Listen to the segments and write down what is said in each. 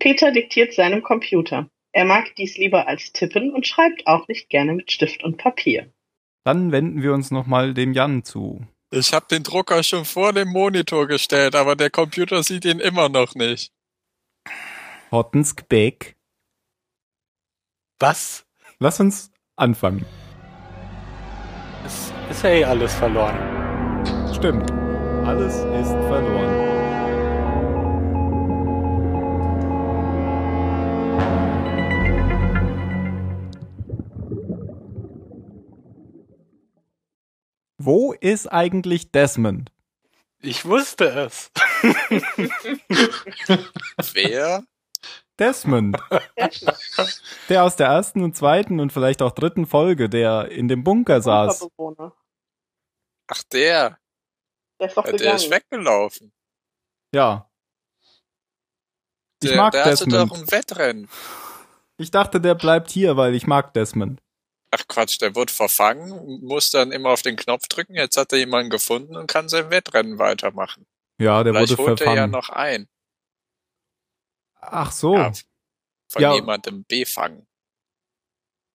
Peter diktiert seinem Computer. Er mag dies lieber als tippen und schreibt auch nicht gerne mit Stift und Papier. Dann wenden wir uns nochmal dem Jan zu. Ich habe den Drucker schon vor dem Monitor gestellt, aber der Computer sieht ihn immer noch nicht. Hottenskbeck. Was? Lass uns anfangen. Es ist ja eh alles verloren. Stimmt. Alles ist verloren. Wo ist eigentlich Desmond? Ich wusste es. Wer? Desmond. der aus der ersten und zweiten und vielleicht auch dritten Folge, der in dem Bunker saß. Ach, der. Der ist doch Ja, der ist weggelaufen. Ja. Ich Der, mag der hatte Desmond. doch ein Wettrennen. Ich dachte, der bleibt hier, weil ich mag Desmond. Ach Quatsch, der wurde verfangen, muss dann immer auf den Knopf drücken. Jetzt hat er jemanden gefunden und kann sein Wettrennen weitermachen. Ja, der Vielleicht wurde holt er ja verfangen. noch ein. Ach so. Ja, Ja, von Ja. jemandem befangen.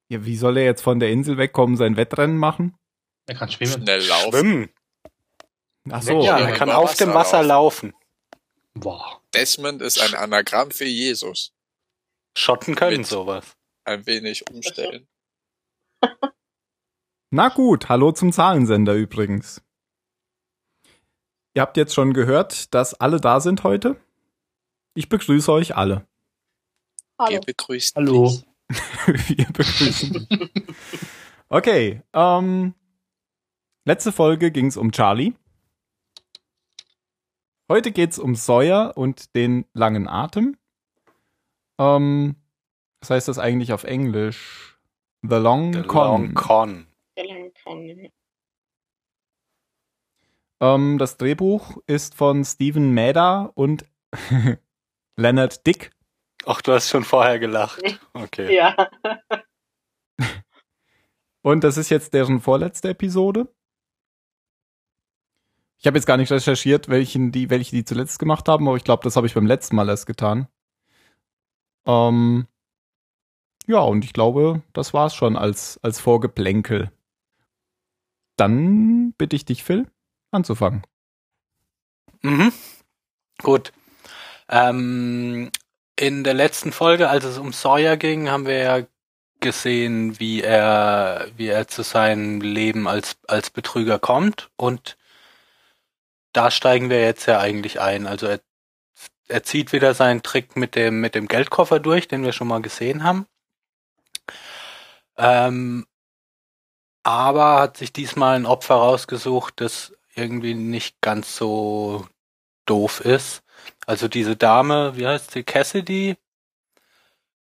wie soll er jetzt von der Insel wegkommen, sein Wettrennen machen? Er kann schwimmen. Schnell laufen. Schwimmen. Ach so. ja, ja, er kann auf dem Wasser Wasser laufen. Boah. Desmond ist ein Anagramm für Jesus. Schotten können Mit- sowas. Ein wenig umstellen. Na gut, hallo zum Zahlensender übrigens. Ihr habt jetzt schon gehört, dass alle da sind heute. Ich begrüße euch alle. Wir Hallo. begrüßen Hallo. dich. Wir begrüßen. Okay, ähm, letzte Folge ging es um Charlie. Heute geht's um Sawyer und den langen Atem. Ähm, was heißt das eigentlich auf Englisch? The Long The Con. Long Con. Der lange Con. Ähm, das Drehbuch ist von Steven Maeda und Leonard Dick. Ach, du hast schon vorher gelacht. Okay. Ja. Und das ist jetzt deren vorletzte Episode. Ich habe jetzt gar nicht recherchiert, welchen die, welche die zuletzt gemacht haben, aber ich glaube, das habe ich beim letzten Mal erst getan. Ähm, ja, und ich glaube, das war's schon als, als Vorgeplänkel. Dann bitte ich dich, Phil, anzufangen. Mhm. Gut. Ähm, in der letzten Folge, als es um Sawyer ging, haben wir ja gesehen, wie er, wie er zu seinem Leben als, als Betrüger kommt und da steigen wir jetzt ja eigentlich ein. Also er, er zieht wieder seinen Trick mit dem, mit dem Geldkoffer durch, den wir schon mal gesehen haben. Ähm, aber hat sich diesmal ein Opfer rausgesucht, das irgendwie nicht ganz so doof ist. Also diese Dame, wie heißt sie, Cassidy,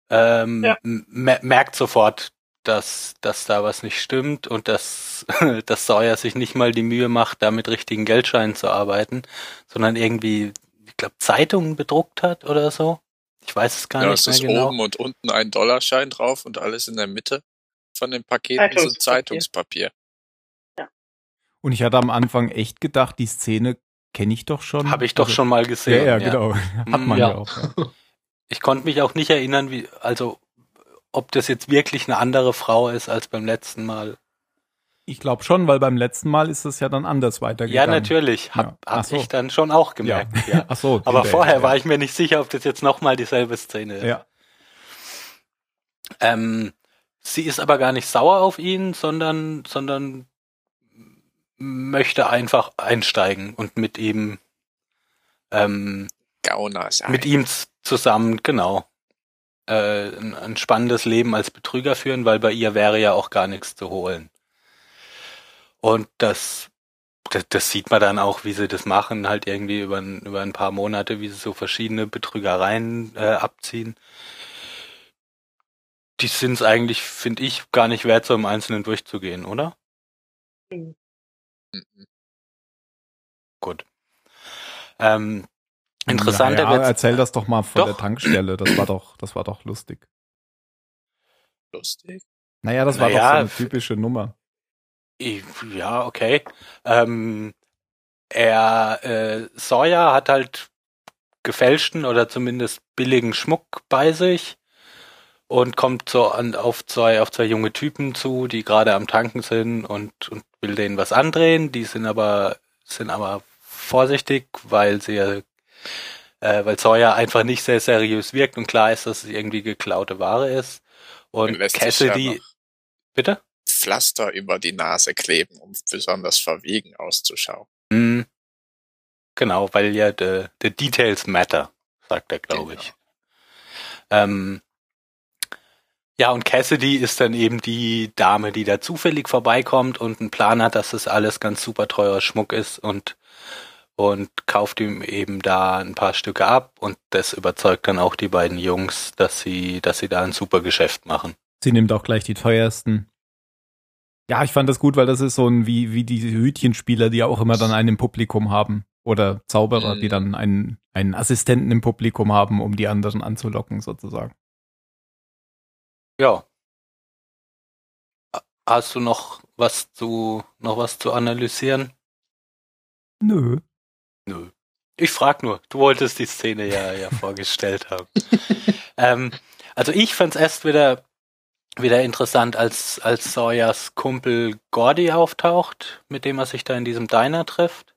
ähm, Ja. merkt sofort, dass, dass da was nicht stimmt und dass, dass Sawyer sich nicht mal die Mühe macht, da mit richtigen Geldscheinen zu arbeiten, sondern irgendwie, ich glaube, Zeitungen bedruckt hat oder so. Ich weiß es gar Ja, nicht es mehr ist genau. oben und unten ein Dollarschein drauf und alles in der Mitte von den Paketen sind Zeitungspapier. Zeitungspapier. Und ich hatte am Anfang echt gedacht, die Szene kenne ich doch schon. Habe ich doch Also- schon mal Ja, gesehen. ja, genau. Hat man ja, Ja. auch. Ja. Ich konnte mich auch nicht erinnern, wie, also, ob das jetzt wirklich eine andere Frau ist als beim letzten Mal. Ich glaube schon, weil beim letzten Mal ist es ja dann anders Ja, weitergegangen. natürlich. Hab, Ja. Hab so. ich dann schon auch gemerkt. Ja. Ach so. Aber hinterher, vorher ja. war ich mir nicht sicher, ob das jetzt nochmal dieselbe Szene ist. Ja. Ähm, sie ist aber gar nicht sauer auf ihn, sondern, sondern möchte einfach einsteigen und mit ihm, ähm, Gauner sein. mit ihm zusammen, genau, äh, ein, ein spannendes Leben als Betrüger führen, weil bei ihr wäre ja auch gar nichts zu holen. Und das, das, das sieht man dann auch, wie sie das machen, halt irgendwie über, ein- über ein paar Monate, wie sie so verschiedene Betrügereien äh, abziehen. Die sind es eigentlich, finde ich, gar nicht wert, so im Einzelnen durchzugehen, oder? Mhm. Gut. Ähm, interessanter ja, erzähl das doch mal von Doch. der Tankstelle. Das war doch, das war doch lustig. Lustig. Naja, das war Naja, doch so eine typische Nummer. Ja, okay. Ähm, er, äh, Sawyer hat halt gefälschten oder zumindest billigen Schmuck bei sich und kommt so an, auf zwei, auf zwei junge Typen zu, die gerade am Tanken sind und, und will denen was andrehen. Die sind aber, sind aber vorsichtig, weil sie, äh, weil Sawyer einfach nicht sehr seriös wirkt und klar ist, dass es irgendwie geklaute Ware ist. Und ja Cassidy, noch bitte? Pflaster über die Nase kleben, um besonders verwegen auszuschauen. Hm. Genau, weil ja the, the details matter, sagt er, glaube Genau. ich. Ähm, ja, und Cassidy ist dann eben die Dame, die da zufällig vorbeikommt und einen Plan hat, dass das alles ganz super teurer Schmuck ist und und kauft ihm eben da ein paar Stücke ab und das überzeugt dann auch die beiden Jungs, dass sie, dass sie da ein super Geschäft machen. Sie nimmt auch gleich die teuersten. Ja, ich fand das gut, weil das ist so ein wie, wie diese Hütchenspieler, die auch immer dann einen im Publikum haben. Oder Zauberer, Mhm. die dann einen, einen Assistenten im Publikum haben, um die anderen anzulocken, sozusagen. Ja. Hast du noch was zu, noch was zu analysieren? Nö. Nö. Ich frag nur, du wolltest die Szene ja, ja vorgestellt haben. ähm, also ich fand's erst wieder, wieder interessant, als, als Sawyers Kumpel Gordy auftaucht, mit dem er sich da in diesem Diner trifft.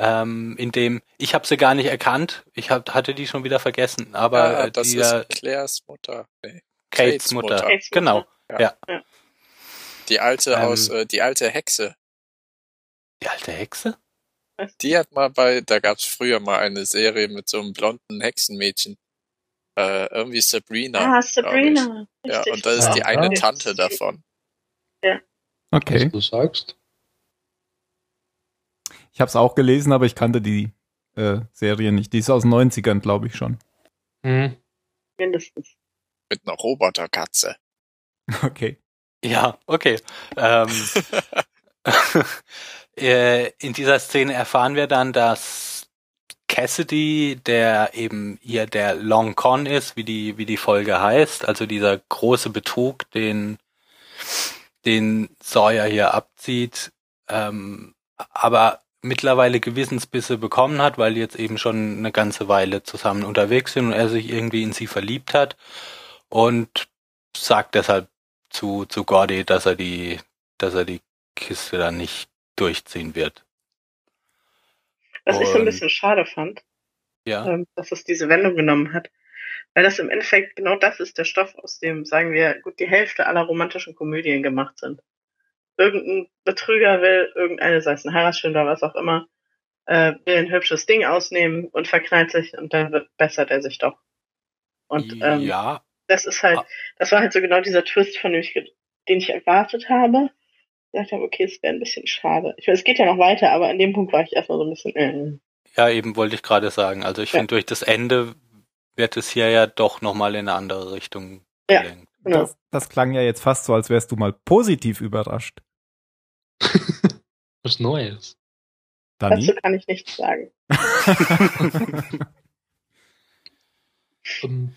Ähm, in dem, ich habe sie gar nicht erkannt, ich hab, hatte die schon wieder vergessen, aber ah, äh, das die, ist äh, Claires Mutter. Nee. Kates Kates Mutter. Mutter. Kates Mutter. Genau. Die alte Ähm. aus, äh, die alte Hexe. Die alte Hexe? Die hat mal bei, da gab's früher mal eine Serie mit so einem blonden Hexenmädchen. Äh, irgendwie Sabrina. Ah. Sabrina. Ja, und das ist die Ja. eine Ja. Tante davon. Okay. Was du sagst. Ich habe es auch gelesen, aber ich kannte die äh, Serie nicht. Die ist aus den 90ern, glaube ich schon. Hm. Mindestens. Mit einer Roboterkatze. Okay. Ja, okay. Ähm, äh, in dieser Szene erfahren wir dann, dass Cassidy, der eben hier der Long Con ist, wie die, wie die Folge heißt, also dieser große Betrug, den, den Sawyer hier abzieht, ähm, aber mittlerweile Gewissensbisse bekommen hat, weil die jetzt eben schon eine ganze Weile zusammen unterwegs sind und er sich irgendwie in sie verliebt hat und sagt deshalb zu, zu Gordy, dass er die, dass er die Kiste dann nicht durchziehen wird. Was ich so ein Und- bisschen schade fand, Ja. ähm, dass es diese Wendung genommen hat. Weil das im Endeffekt genau das ist der Stoff, aus dem, sagen wir, gut die Hälfte aller romantischen Komödien gemacht sind. Irgendein Betrüger will irgendeine, sei es ein Heiratsschwindler, was auch immer, äh, will ein hübsches Ding ausnehmen und verknallt sich und dann wird, bessert er sich doch. Und ähm, ja, das ist halt, Ah. das war halt so genau dieser Twist, von dem ich, den ich erwartet habe. Ich dachte, okay, es wäre ein bisschen schade. Ich weiß, es geht ja noch weiter, aber an dem Punkt war ich erstmal so ein bisschen, äh, ja, eben wollte ich gerade sagen. Also ich Ja. finde, durch das Ende wird es hier ja doch nochmal in eine andere Richtung Ja. gelenkt. genau. Das, das klang ja jetzt fast so, als wärst du mal positiv überrascht. Was Neues. Dazu Dani? kann ich nichts sagen. Ähm,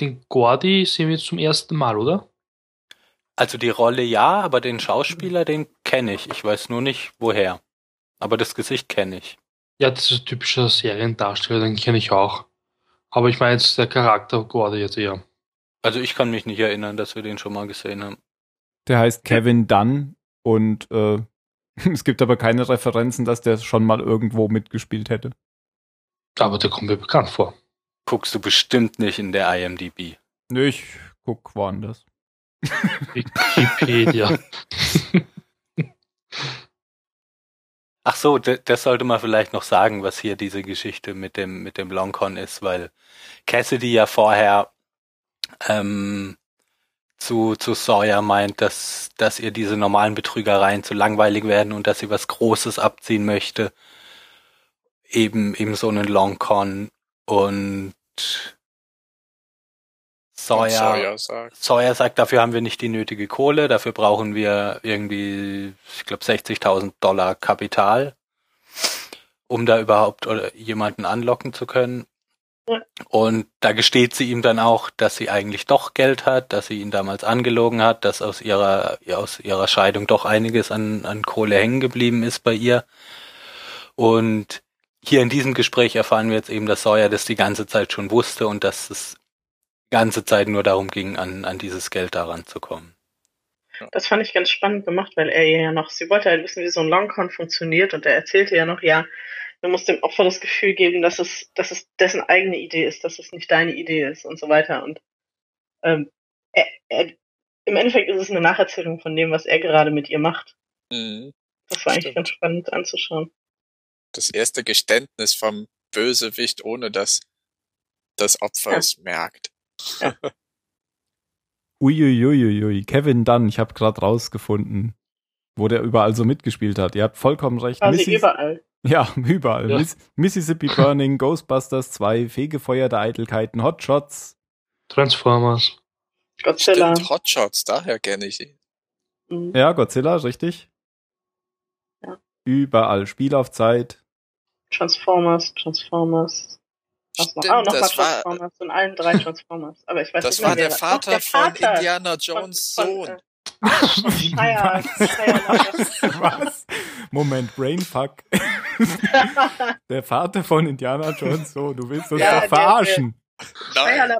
Den Gordy sehen wir jetzt zum ersten Mal, oder? Also die Rolle ja, aber den Schauspieler, den kenne ich. Ich weiß nur nicht woher. Aber das Gesicht kenne ich. Ja, das ist ein typischer Seriendarsteller, den kenne ich auch. Aber ich meine jetzt der Charakter Gordy jetzt eher. Also ich kann mich nicht erinnern, dass wir den schon mal gesehen haben. Der heißt Kevin Dunn und äh, es gibt aber keine Referenzen, dass der schon mal irgendwo mitgespielt hätte. Aber der kommt mir bekannt vor. Guckst du bestimmt nicht in der IMDb. Nö, ich guck woanders. Wikipedia. Ach so, das sollte man vielleicht noch sagen, was hier diese Geschichte mit dem mit dem Longcon ist, weil Cassidy ja vorher ähm, zu zu Sawyer meint, dass dass ihr diese normalen Betrügereien zu langweilig werden und dass sie was Großes abziehen möchte, eben eben so einen Longcon und Und Sawyer Sawyer sagt. Sawyer sagt, dafür haben wir nicht die nötige Kohle, dafür brauchen wir irgendwie, ich glaube, 60.000 Dollar Kapital, um da überhaupt jemanden anlocken zu können. Ja. Und da gesteht sie ihm dann auch, dass sie eigentlich doch Geld hat, dass sie ihn damals angelogen hat, dass aus ihrer, aus ihrer Scheidung doch einiges an, an Kohle hängen geblieben ist bei ihr. Und hier in diesem Gespräch erfahren wir jetzt eben, dass Sawyer das die ganze Zeit schon wusste und dass es die ganze Zeit nur darum ging, an, an dieses Geld daran zu kommen. Das fand ich ganz spannend gemacht, weil er ihr ja noch, sie wollte halt wissen, wie so ein Longcon funktioniert und er erzählte ja noch, ja, du musst dem Opfer das Gefühl geben, dass es, dass es dessen eigene Idee ist, dass es nicht deine Idee ist und so weiter. Und ähm, er, er, im Endeffekt ist es eine Nacherzählung von dem, was er gerade mit ihr macht. Mhm. Das war eigentlich Stimmt. ganz spannend anzuschauen. Das erste Geständnis vom Bösewicht, ohne dass das Opfer Ja. es merkt. Uiuiuiui, Kevin Dunn, ich habe gerade rausgefunden, wo der überall so mitgespielt hat. Ihr habt vollkommen recht. Quasi Missis- überall. Ja, überall. Ja. Miss Mississippi Burning, Ghostbusters 2, Fegefeuer der Eitelkeiten, Hotshots. Transformers. Godzilla. Stimmt, Hotshots, daher kenne ich ihn. Mhm. Ja, Godzilla, richtig? Ja. Überall. Spiel auf Zeit. Transformers, Transformers. Stimmt, Ah, nochmal das war, Transformers. In allen drei Transformers. Aber ich weiß das nicht war mehr, der Vater, der Vater von Indiana Jones von, Sohn. Von, äh, Shia, Shia LaBeouf. Was? Moment, Brainfuck. Der Vater von Indiana Jones, so, du willst uns Ja, doch der- verarschen. Shia Nein,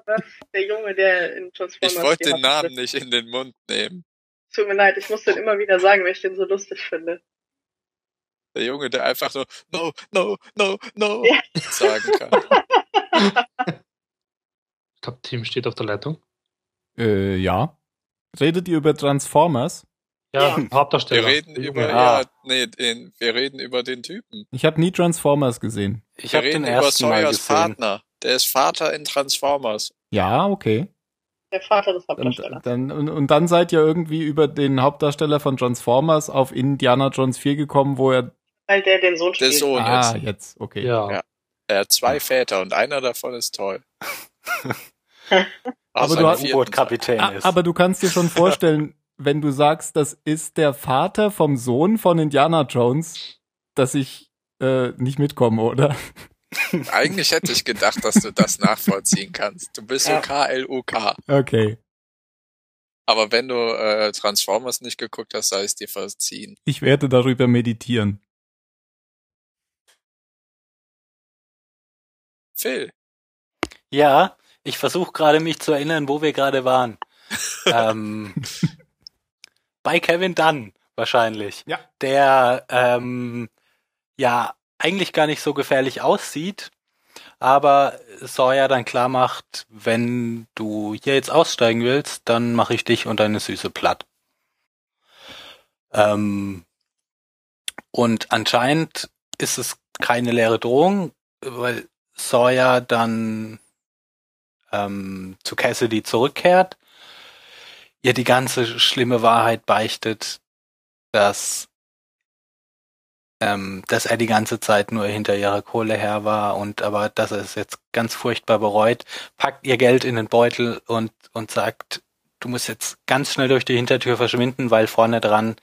der Junge, der in Transformers ich wollte den Namen Hauptrolle- nicht in den Mund nehmen. Tut mir leid, ich muss den immer wieder sagen, weil ich den so lustig finde. Der Junge, der einfach so no, no, no, no Ja. sagen kann. Ich glaube, Tim steht auf der Leitung. Äh, ja. Redet ihr über Transformers? Ja. Hauptdarsteller. Wir reden Der über. Ah. ja, nee, den, wir reden über den Typen. Ich habe nie Transformers gesehen. Ich Wir habe den reden über ersten Mal Sawyers gesehen. Partner. Der ist Vater in Transformers. Ja, okay. Der Vater des Und Hauptdarstellers. dann, und, und dann seid ihr irgendwie über den Hauptdarsteller von Transformers auf Indiana Jones 4 gekommen, wo er. Weil der den Sohn Der spielt. Sohn ah, jetzt. jetzt, okay. Ja. Ja. Er hat zwei Väter und einer davon ist toll. Aber du hast- vierten U-Boot-Kapitän ist. aber du kannst dir schon vorstellen, wenn du sagst, das ist der Vater vom Sohn von Indiana Jones, dass ich äh, nicht mitkomme, oder? Eigentlich hätte ich gedacht, dass du das nachvollziehen kannst. Du bist Ja. so KLUK. Okay. Aber wenn du äh, Transformers nicht geguckt hast, sei es dir verziehen. Ich werde darüber meditieren. Phil, Ja, ich versuche gerade mich zu erinnern, wo wir gerade waren. ähm, bei Kevin Dunn wahrscheinlich. Ja. Der ähm, ja eigentlich gar nicht so gefährlich aussieht, aber Sawyer dann klar macht, wenn du hier jetzt aussteigen willst, dann mache ich dich und deine Süße platt. Ähm, und anscheinend ist es keine leere Drohung, weil Sawyer dann ähm, zu Cassidy zurückkehrt, ihr die ganze schlimme Wahrheit beichtet, dass ähm, dass er die ganze Zeit nur hinter ihrer Kohle her war und aber dass er es jetzt ganz furchtbar bereut, packt ihr Geld in den Beutel und und sagt, du musst jetzt ganz schnell durch die Hintertür verschwinden, weil vorne dran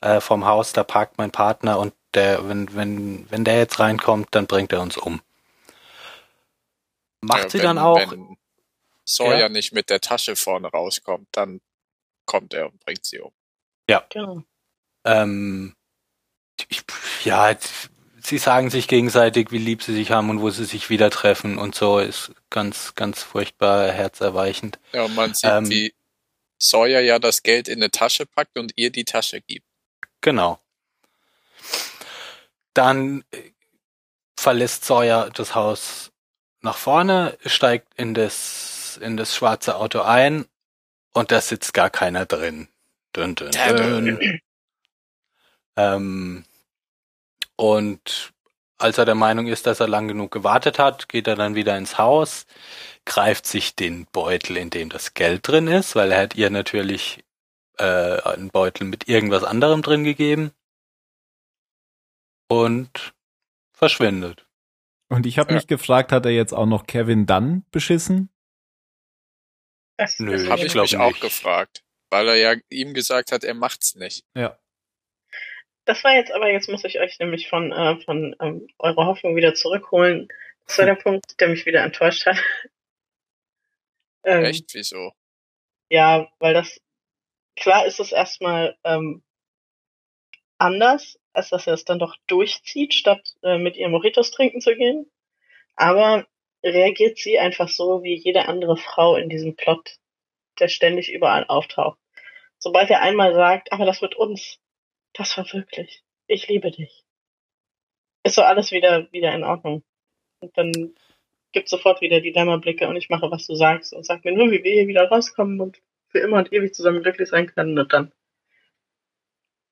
äh, vom Haus da parkt mein Partner und der wenn wenn wenn der jetzt reinkommt, dann bringt er uns um. Macht sie wenn, dann auch Wenn Sawyer Ja. nicht mit der Tasche vorne rauskommt, dann kommt er und bringt sie um. Genau. Ähm, ich, ja, sie sagen sich gegenseitig, wie lieb sie sich haben und wo sie sich wieder treffen und so ist ganz, ganz furchtbar herzerweichend. Ja, und man sieht, Ähm. wie Sawyer ja das Geld in eine Tasche packt und ihr die Tasche gibt. Genau. Dann verlässt Sawyer das Haus nach vorne, steigt in das, in das schwarze Auto ein und da sitzt gar keiner drin. Dün, dün, dün. Ähm, und als er der Meinung ist, dass er lang genug gewartet hat, geht er dann wieder ins Haus, greift sich den Beutel, in dem das Geld drin ist, weil er hat ihr natürlich äh, einen Beutel mit irgendwas anderem drin gegeben und verschwindet. Und ich habe Ja. mich gefragt, hat er jetzt auch noch Kevin Dunn beschissen? Nö, Habe Ich mich auch nicht. gefragt. Weil er ja ihm gesagt hat, er macht's nicht. Ja. Das war jetzt aber, jetzt muss ich euch nämlich von, äh, von ähm, eurer Hoffnung wieder zurückholen. Das war der Punkt, der mich wieder enttäuscht hat. ähm, Echt? Wieso? Ja, weil das, klar ist es erstmal ähm, anders, als dass er es dann doch durchzieht, statt äh, mit ihr Mojitos trinken zu gehen. Aber reagiert sie einfach so wie jede andere Frau in diesem Plot, der ständig überall auftaucht. Sobald er einmal sagt, aber das wird uns, das war wirklich, ich liebe dich, ist so alles wieder, wieder in Ordnung. Und dann gibt sofort wieder die Dämmerblicke und ich mache, was du sagst und sag mir nur, wie wir hier wieder rauskommen und für immer und ewig zusammen glücklich sein können und dann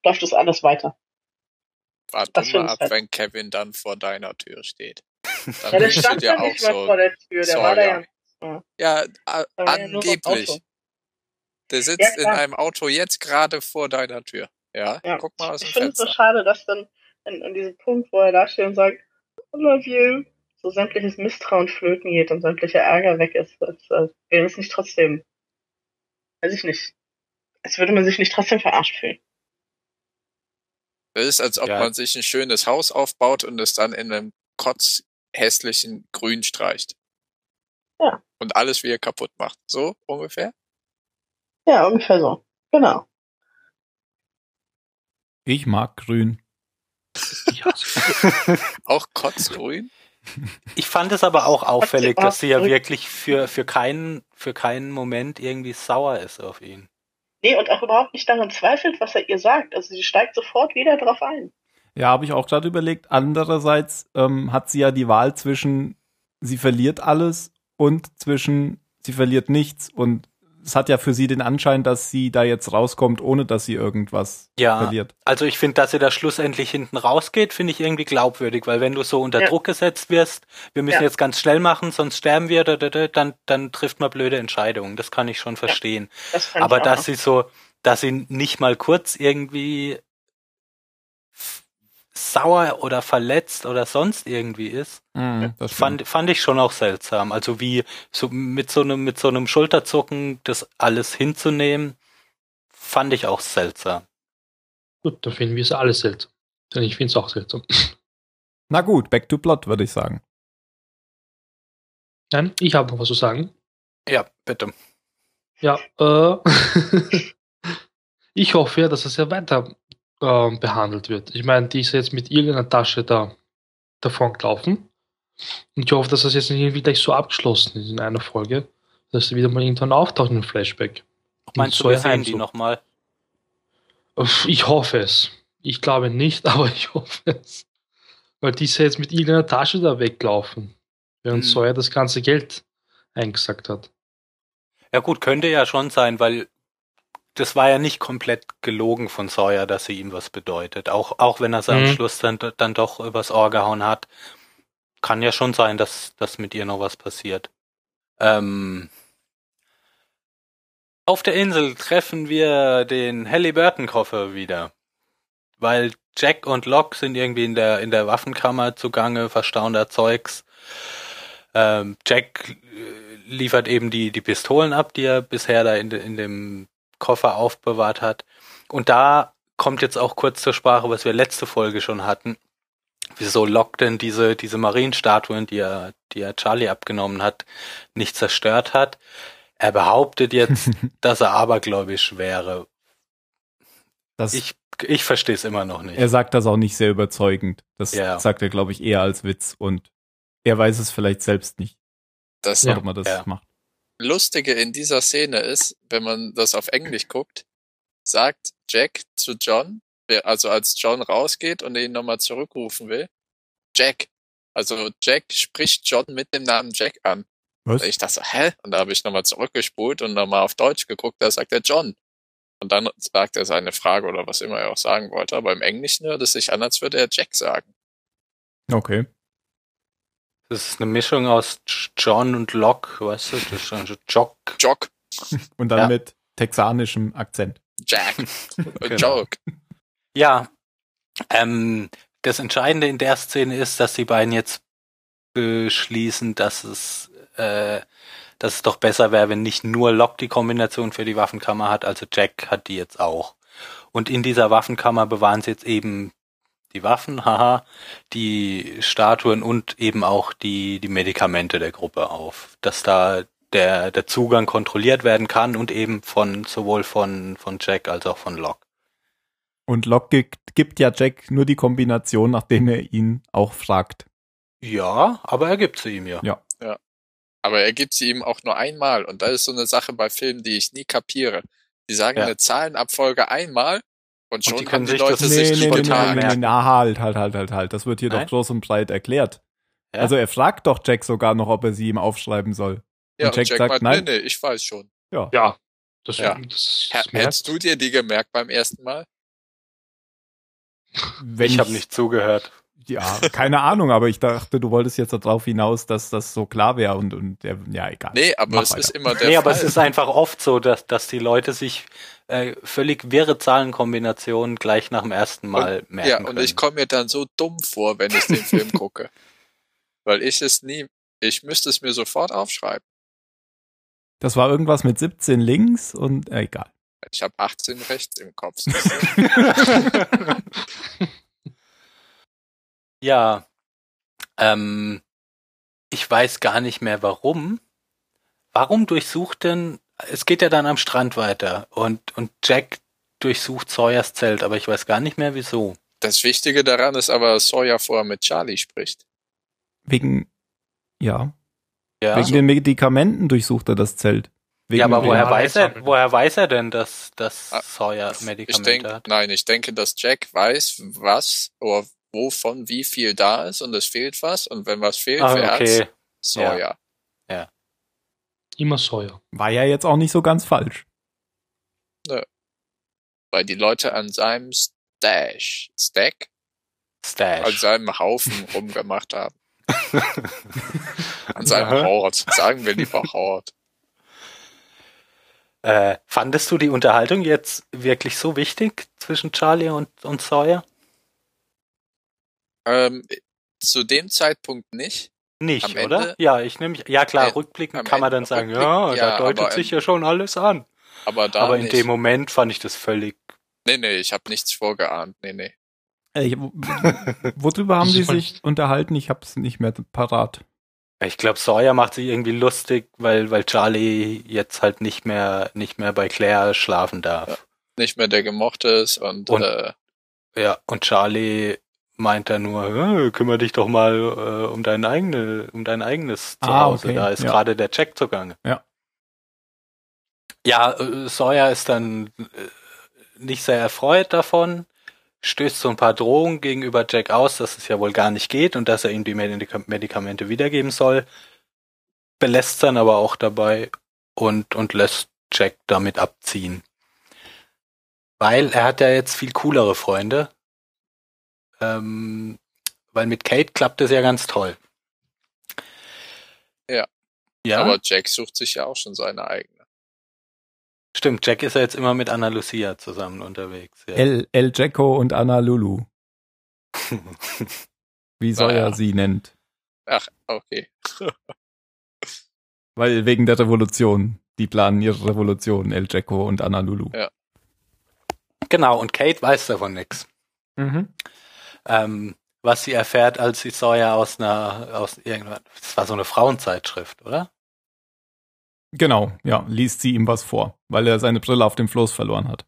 läuft das alles weiter. Warte Das mal ab, halt- wenn Kevin dann vor deiner Tür steht. Ja, der stand ja nicht auch mal so. vor der Tür, der war da ja. Ja, ja angeblich. Auto. Der sitzt Ja, in einem Auto jetzt gerade vor deiner Tür. Ja, Ja. guck mal aus dem Ich finde es so schade, dass dann an, an diesem Punkt, wo er da steht und sagt, I love you, so sämtliches Misstrauen flöten geht und sämtlicher Ärger weg ist. Das, äh, wäre es nicht trotzdem, weiß ich nicht, als würde man sich nicht trotzdem verarscht fühlen. Das ist, als ob Ja. man sich ein schönes Haus aufbaut und es dann in einem kotzhässlichen Grün streicht. Ja. Und alles wieder kaputt macht. So ungefähr? Ja, ungefähr so. Genau. Ich mag grün. Ich Auch kotzgrün? Ich fand es aber auch auffällig, dass sie ja wirklich für, für keinen, für keinen Moment irgendwie sauer ist auf ihn. Nee, und auch überhaupt nicht daran zweifelt, was er ihr sagt. Also sie steigt sofort wieder drauf ein. Ja, habe ich auch gerade überlegt. Andererseits ähm, hat sie ja die Wahl zwischen, sie verliert alles und zwischen, sie verliert nichts. Und es hat ja für sie den Anschein, dass sie da jetzt rauskommt, ohne dass sie irgendwas Ja, verliert. also ich finde, dass sie da schlussendlich hinten rausgeht, finde ich irgendwie glaubwürdig, weil wenn du so unter Ja. Druck gesetzt wirst, wir müssen Ja. jetzt ganz schnell machen, sonst sterben wir, da, da, da, dann, dann trifft man blöde Entscheidungen. Das kann ich schon verstehen. Das Aber dass sie so, dass sie nicht mal kurz irgendwie sauer oder verletzt oder sonst irgendwie ist, Mhm, fand, fand ich schon auch seltsam. Also wie so mit so einem, mit so einem Schulterzucken das alles hinzunehmen, fand ich auch seltsam. Gut, dann finden wir es alle seltsam. Denn ich finde es auch seltsam. Na gut, back to plot, würde ich sagen. Nein, ich habe noch was zu sagen. Ja, bitte. Ja, äh, ich hoffe ja, dass es ja weiter ähm, behandelt wird. Ich meine, die ist jetzt mit irgendeiner Tasche da davon gelaufen. Und ich hoffe, dass das jetzt nicht irgendwie gleich so abgeschlossen ist in einer Folge, dass sie wieder mal irgendwann auftaucht in einem Flashback. Meinst du, wir sehen die nochmal? Ich hoffe es. Ich glaube nicht, aber ich hoffe es. Weil die ist ja jetzt mit irgendeiner Tasche da weggelaufen, während Hm. Sawyer das ganze Geld eingesackt hat. Ja gut, könnte ja schon sein, weil das war ja nicht komplett gelogen von Sawyer, dass sie ihm was bedeutet. Auch, auch wenn er sie am Mhm. Schluss dann, dann doch übers Ohr gehauen hat. Kann ja schon sein, dass, dass mit ihr noch was passiert. Ähm, auf der Insel treffen wir den Halliburton-Koffer wieder. Weil Jack und Locke sind irgendwie in der, in der Waffenkammer zugange, verstauen da Zeugs. Ähm, Jack äh, liefert eben die, die Pistolen ab, die er bisher da in, de, in dem Koffer aufbewahrt hat. Und da kommt jetzt auch kurz zur Sprache, was wir letzte Folge schon hatten. Wieso Locke denn diese, diese Marienstatuen, die er, die er Charlie abgenommen hat, nicht zerstört hat? Er behauptet jetzt, dass er abergläubisch wäre. Das, Ich, ich verstehe es immer noch nicht. er sagt das auch nicht sehr überzeugend. Das Ja. sagt er, glaube ich, eher als Witz. Und er weiß es vielleicht selbst nicht, Das Ja. warum er das Ja. macht. Lustige in dieser Szene ist, wenn man das auf Englisch guckt, sagt Jack zu John, also als John rausgeht und ihn nochmal zurückrufen will, Jack. Also Jack spricht John mit dem Namen Jack an. Was? Und ich dachte so, hä? Und da habe ich nochmal zurückgespult und nochmal auf Deutsch geguckt, da sagt er John. Und dann sagt er seine Frage oder was immer er auch sagen wollte. Aber im Englischen hört es sich an, als würde er Jack sagen. Okay. Das ist eine Mischung aus John und Locke, weißt du? Das ist also Jock. Jock, Und dann Ja. mit texanischem Akzent. Jack, Genau. Joke. Ja, ähm, das Entscheidende in der Szene ist, dass die beiden jetzt beschließen, dass es, äh, dass es doch besser wäre, wenn nicht nur Locke die Kombination für die Waffenkammer hat, also Jack hat die jetzt auch. Und in dieser Waffenkammer bewahren sie jetzt eben die Waffen, haha, die Statuen und eben auch die, die Medikamente der Gruppe auf. Dass da der, der Zugang kontrolliert werden kann und eben von, sowohl von, von Jack als auch von Locke. Und Locke gibt, gibt ja Jack nur die Kombination, nachdem er ihn auch fragt. Ja, aber er gibt sie ihm ja. Ja. Aber er gibt sie ihm auch nur einmal. Und das ist so eine Sache bei Filmen, die ich nie kapiere. Die sagen Ja. eine Zahlenabfolge einmal und schon die können haben die sich Leute das sich Nee, nee, nee, nee, spontan. nee, nee, na, halt, halt, halt, halt, halt. Das wird hier Nein? doch groß und breit erklärt. Ja? Also er fragt doch Jack sogar noch, ob er sie ihm aufschreiben soll. Ja, Und Jack sagt meint, nein. nee, nee, ich weiß schon. Ja, das, Ja. das, Ha- das merkt. Hättest du dir die gemerkt beim ersten Mal? Wenn ich habe nicht zugehört. Ja, keine Ahnung, aber ich dachte, du wolltest jetzt darauf hinaus, dass das so klar wäre und, und ja, egal. Nee, aber Mach es weiter. ist immer der Nee, Fall. aber es ist einfach oft so, dass, dass die Leute sich äh, völlig wirre Zahlenkombinationen gleich nach dem ersten Mal merken ja, können. und ich komme mir dann so dumm vor, wenn ich den Film gucke. Weil ich es nie, ich müsste es mir sofort aufschreiben. Das war irgendwas mit 17 links und äh, egal. Ich habe 18 rechts im Kopf. ja, ähm, ich weiß gar nicht mehr warum. Warum durchsucht denn, es geht ja dann am Strand weiter und, und Jack durchsucht Sawyers Zelt, aber ich weiß gar nicht mehr wieso. Das Wichtige daran ist aber, dass Sawyer vorher mit Charlie spricht. Wegen, ja, Ja, wegen den Medikamenten durchsucht er das Zelt. Wegen ja aber woher weiß er, woher weiß er denn, dass, dass Ah, Sawyer Ich Medikamente denke, hat? nein, ich denke, dass Jack weiß, was oder wovon wie viel da ist und es fehlt was und wenn was fehlt, Ah, wer okay. hat's? Sawyer. Immer Sawyer. War ja jetzt auch nicht so ganz falsch. Weil die Leute an seinem Stash, Stack, an Stash. seinem Haufen rumgemacht haben. An seinem Aha. Hort. Sagen wir lieber Hort. Äh, fandest du die Unterhaltung jetzt wirklich so wichtig zwischen Charlie und, und Sawyer? Ähm, zu dem Zeitpunkt nicht. Nicht, Am oder? Ende- ja, ich nehme ja klar, Äh, rückblickend kann man dann sagen, ja, ja, da deutet aber sich ja schon alles an. Aber da Aber in nicht. dem Moment fand ich das völlig. Nee, nee, ich habe nichts vorgeahnt. Nee, nee. Äh, wo- worüber haben voll- sich unterhalten? Ich hab's nicht mehr parat. Ich glaube, Sawyer macht sich irgendwie lustig, weil, weil Charlie jetzt halt nicht mehr, nicht mehr bei Claire schlafen darf. Nicht mehr der Gemochte ist und, Und- äh, Ja, und Charlie meint dann nur, kümmere dich doch mal äh, um dein eigene, um dein eigenes Ah, Zuhause. okay, Da ist ja. gerade der Check zugange. Ja. Ja, äh, Sawyer ist dann äh, nicht sehr erfreut davon, stößt so ein paar Drohungen gegenüber Jack aus, dass es ja wohl gar nicht geht und dass er ihm die Medika Medikamente wiedergeben soll, belässt dann aber auch dabei und, und lässt Jack damit abziehen. Weil er hat ja jetzt viel coolere Freunde. Ähm, weil mit Kate klappt es ja ganz toll. Ja. Ja, aber Jack sucht sich ja auch schon seine eigene. stimmt. Jack ist ja jetzt immer mit Anna Lucia zusammen unterwegs. Ja. El, El Jacko und Anna Lulu, wie Sawyer Naja. sie nennt. Ach, okay. Weil wegen der Revolution. Die planen ihre Revolution, El Jacko und Anna Lulu. Ja. genau, und Kate weiß davon nichts. Mhm. Ähm, was sie erfährt, als sie Sawyer aus einer, aus irgendwas, das war so eine Frauenzeitschrift, oder? Genau, ja, liest sie ihm was vor, weil er seine Brille auf dem Floß verloren hat.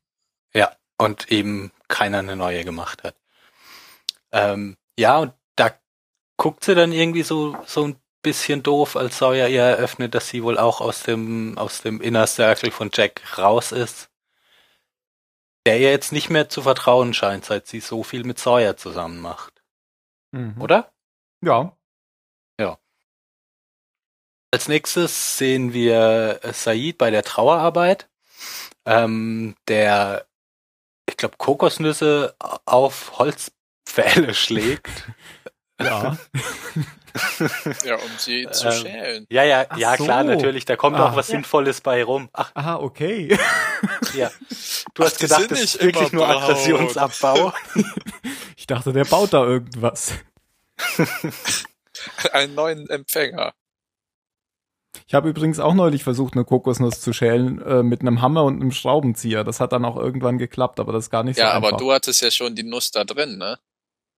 Ja, und eben keiner eine neue gemacht hat. Ähm, ja, und da guckt sie dann irgendwie so, so ein bisschen doof, als Sawyer ihr eröffnet, dass sie wohl auch aus dem, aus dem Inner Circle von Jack raus ist. Der ihr jetzt nicht mehr zu vertrauen scheint, seit sie so viel mit Sawyer zusammen macht. Mhm. Oder? Ja. Als nächstes sehen wir äh, Said bei der Trauerarbeit, ähm, der, ich glaube, Kokosnüsse auf Holzpfähle schlägt. Ja. Ja, um sie zu Ähm, schälen. Ja, ja, Ach ja, klar, so. natürlich, da kommt Ah. auch was Sinnvolles bei rum. Ach, Aha, okay. ja. Du Ach, hast gedacht, das ist wirklich nur braun. Aggressionsabbau. Ich dachte, der baut da irgendwas. Einen neuen Empfänger. Ich habe übrigens auch neulich versucht, eine Kokosnuss zu schälen äh, mit einem Hammer und einem Schraubenzieher. Das hat dann auch irgendwann geklappt, aber das ist gar nicht Ja, so einfach. aber du hattest ja schon die Nuss da drin, ne?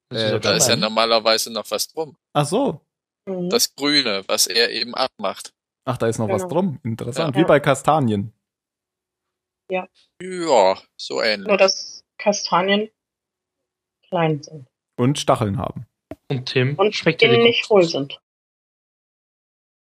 Das Äh, ist ja Da ist ja Nein. normalerweise noch was drum. Ach so. Mhm. Das Grüne, was er eben abmacht. Ach, da ist noch was Genau. drum. Interessant. Ja. Wie bei Kastanien. Ja, so ähnlich. Nur dass Kastanien klein sind. Und Stacheln haben. Und Tim, Und schmeckt innen die nicht hohl sind.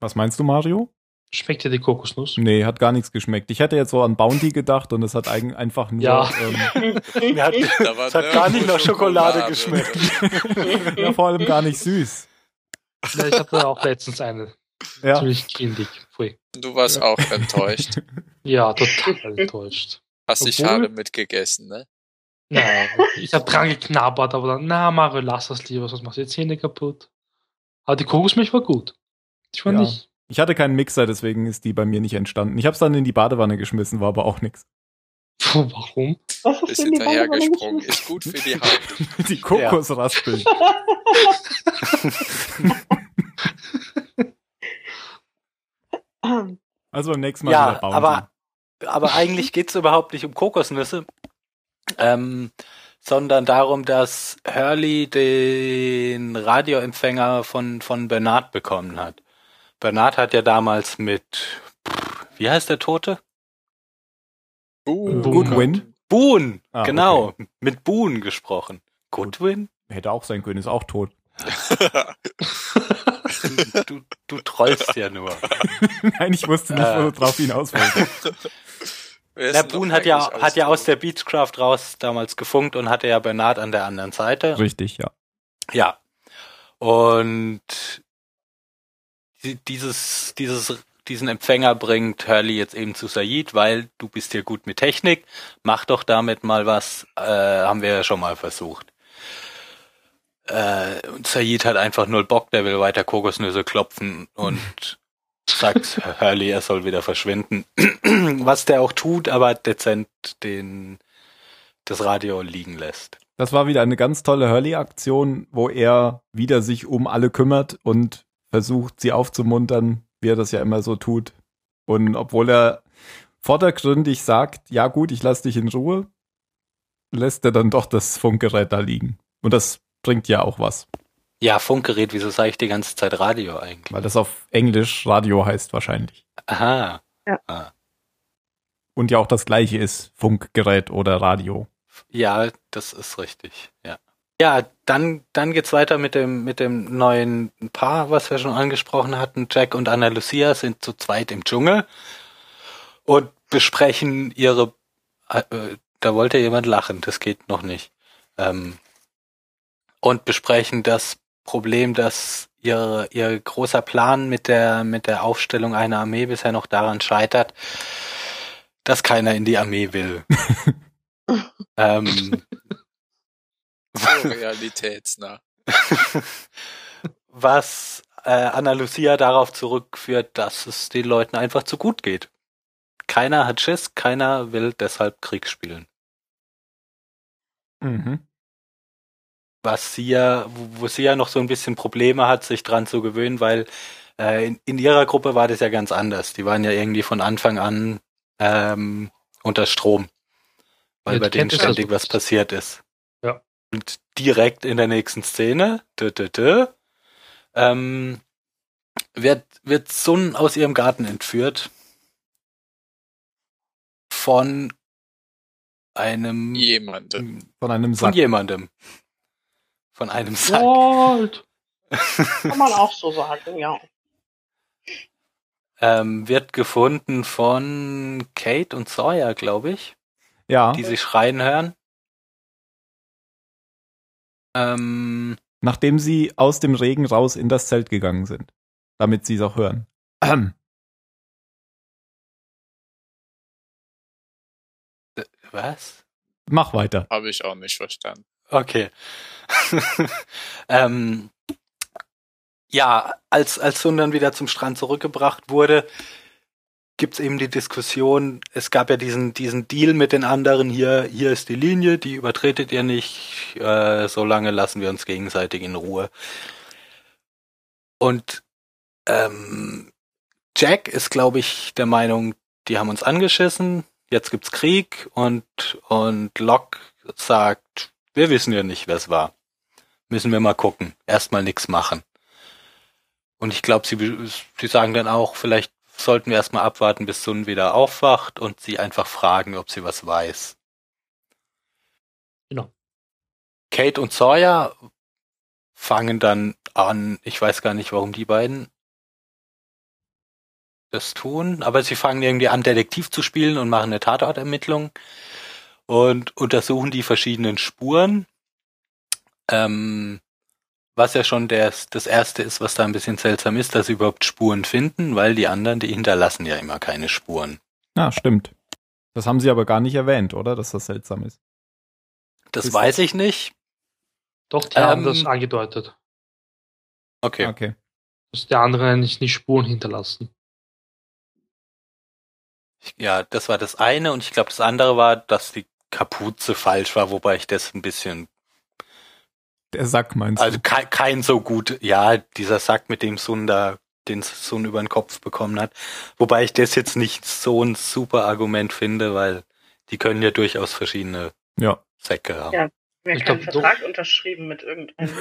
Was meinst du, Mario? Schmeckt dir die Kokosnuss? Nee, hat gar nichts geschmeckt. Ich hätte jetzt so an Bounty gedacht und es hat eigentlich einfach nur. Ja. Ähm, hat, es hat gar nicht nach Schokolade Schokolade. geschmeckt. ja, vor allem gar nicht süß. Ja, ich hatte auch letztens eine. Ja. Ziemlich kindig. Pfui. Du warst auch enttäuscht. Ja, total enttäuscht. Hast die Schale mitgegessen, ne? Nein, ich habe dran geknabbert, aber dann, na Mario, lass das lieber, sonst machst du die Zähne kaputt. Aber die Kokosmilch war gut. Ich fand Ja. nicht. Ich hatte keinen Mixer, deswegen ist die bei mir nicht entstanden. Ich habe es dann in die Badewanne geschmissen, war aber auch nix. Puh, warum? Was Ist hinterhergesprungen. Ist gut für die Haut. Die Kokosraspeln. Also beim nächsten Mal Ja, wieder Bounty. aber, aber eigentlich geht's überhaupt nicht um Kokosnüsse, ähm, sondern darum, dass Hurley den Radioempfänger von, von Bernard bekommen hat. Bernard hat ja damals mit, wie heißt der Tote? Uh, Goodwin. Boone, Ah, genau, mit Boone gesprochen. Goodwin? Hätte auch sein können, ist auch tot. Du, du trollst ja nur. Nein, ich wusste nicht, wo Äh. du drauf hinaus wolltest. Der Boone hat ja, hat ja aus der? Beechcraft raus damals gefunkt und hatte ja Bernard an der anderen Seite. Richtig, ja. Ja. Und dieses, dieses, diesen Empfänger bringt Hurley jetzt eben zu Said, weil du bist ja gut mit Technik. Mach doch damit mal was. Äh, haben wir ja schon mal versucht. Äh, und Said hat einfach null Bock, der will weiter Kokosnüsse klopfen und sagt Hurley, er soll wieder verschwinden. was der auch tut, aber dezent den, das Radio liegen lässt. Das war wieder eine ganz tolle Hurley-Aktion, wo er wieder sich um alle kümmert und versucht, sie aufzumuntern, wie er das ja immer so tut. Und obwohl er vordergründig sagt, ja gut, ich lass dich in Ruhe, lässt er dann doch das Funkgerät da liegen. Und das bringt ja auch was, Ja, Funkgerät, wieso sage ich die ganze Zeit Radio eigentlich? weil das auf Englisch Radio heißt wahrscheinlich. Aha. Und ja auch das gleiche ist, Funkgerät oder Radio. Ja, das ist richtig, ja. Ja, dann, dann geht's weiter mit dem, mit dem neuen Paar, was wir schon angesprochen hatten. Jack und Anna Lucia sind zu zweit im Dschungel und besprechen ihre, äh, da wollte jemand lachen, das geht noch nicht. Ähm, und besprechen das Problem, dass ihr, ihr großer Plan mit der, mit der Aufstellung einer Armee bisher noch daran scheitert, dass keiner in die Armee will. ähm, So realitätsnah. was äh, Anna Lucia darauf zurückführt, dass es den Leuten einfach zu gut geht. Keiner hat Schiss, keiner will deshalb Krieg spielen. Mhm. Was sie ja, wo wo sie ja noch so ein bisschen Probleme hat, sich dran zu gewöhnen, weil äh, in, in ihrer Gruppe war das ja ganz anders. Die waren ja irgendwie von Anfang an ähm, unter Strom, weil Ja, bei denen ständig also. was passiert ist. Und direkt in der nächsten Szene, dö, dö, dö, ähm, wird, wird Sun aus ihrem Garten entführt von einem Jemandem. Von einem von Sack. jemandem. Von einem Sack. Gold. Kann man auch so sagen, ja. Ähm, wird gefunden von Kate und Sawyer, glaube ich, Ja, die sich schreien hören. Ähm, nachdem sie aus dem Regen raus in das Zelt gegangen sind. Damit sie es auch hören. Ahem. was? Mach weiter. Habe ich auch nicht verstanden. Okay. ähm, ja, als, als Sun dann wieder zum Strand zurückgebracht wurde, gibt's eben die Diskussion, es gab ja diesen, diesen Deal mit den anderen hier, hier ist die Linie, die übertretet ihr nicht, äh, solange lassen wir uns gegenseitig in Ruhe. Und ähm, Jack ist, glaube ich, der Meinung, die haben uns angeschissen, jetzt gibt's Krieg und, und Locke sagt, wir wissen ja nicht, wer es war. Müssen wir mal gucken. Erstmal nichts machen. Und ich glaube, sie, sie sagen dann auch, vielleicht sollten wir erstmal abwarten, bis Sun wieder aufwacht und sie einfach fragen, ob sie was weiß. Genau. Kate und Sawyer fangen dann an, ich weiß gar nicht, warum die beiden das tun, aber sie fangen irgendwie an, Detektiv zu spielen und machen eine Tatortermittlung und untersuchen die verschiedenen Spuren. Ähm, was ja schon das, das erste ist, was da ein bisschen seltsam ist, dass sie überhaupt Spuren finden, weil die anderen, die hinterlassen ja immer keine Spuren. Ja, stimmt. Das haben sie aber gar nicht erwähnt, oder? Dass das seltsam ist. Das Ist weiß ich nicht. Doch, die haben Ähm, das angedeutet. Okay. Okay. Dass die anderen eigentlich nicht Spuren hinterlassen. Ja, das war das eine und ich glaube, das andere war, dass die Kapuze falsch war, wobei ich das ein bisschen, Der Sack meinst also du? kein, kein so gut, ja, dieser Sack mit dem Sun da, den Sun über den Kopf bekommen hat, wobei ich das jetzt nicht so ein super Argument finde, weil die können ja durchaus verschiedene Ja. Säcke haben. Ja. Wir haben keinen glaub, Vertrag unterschrieben mit irgendeinem.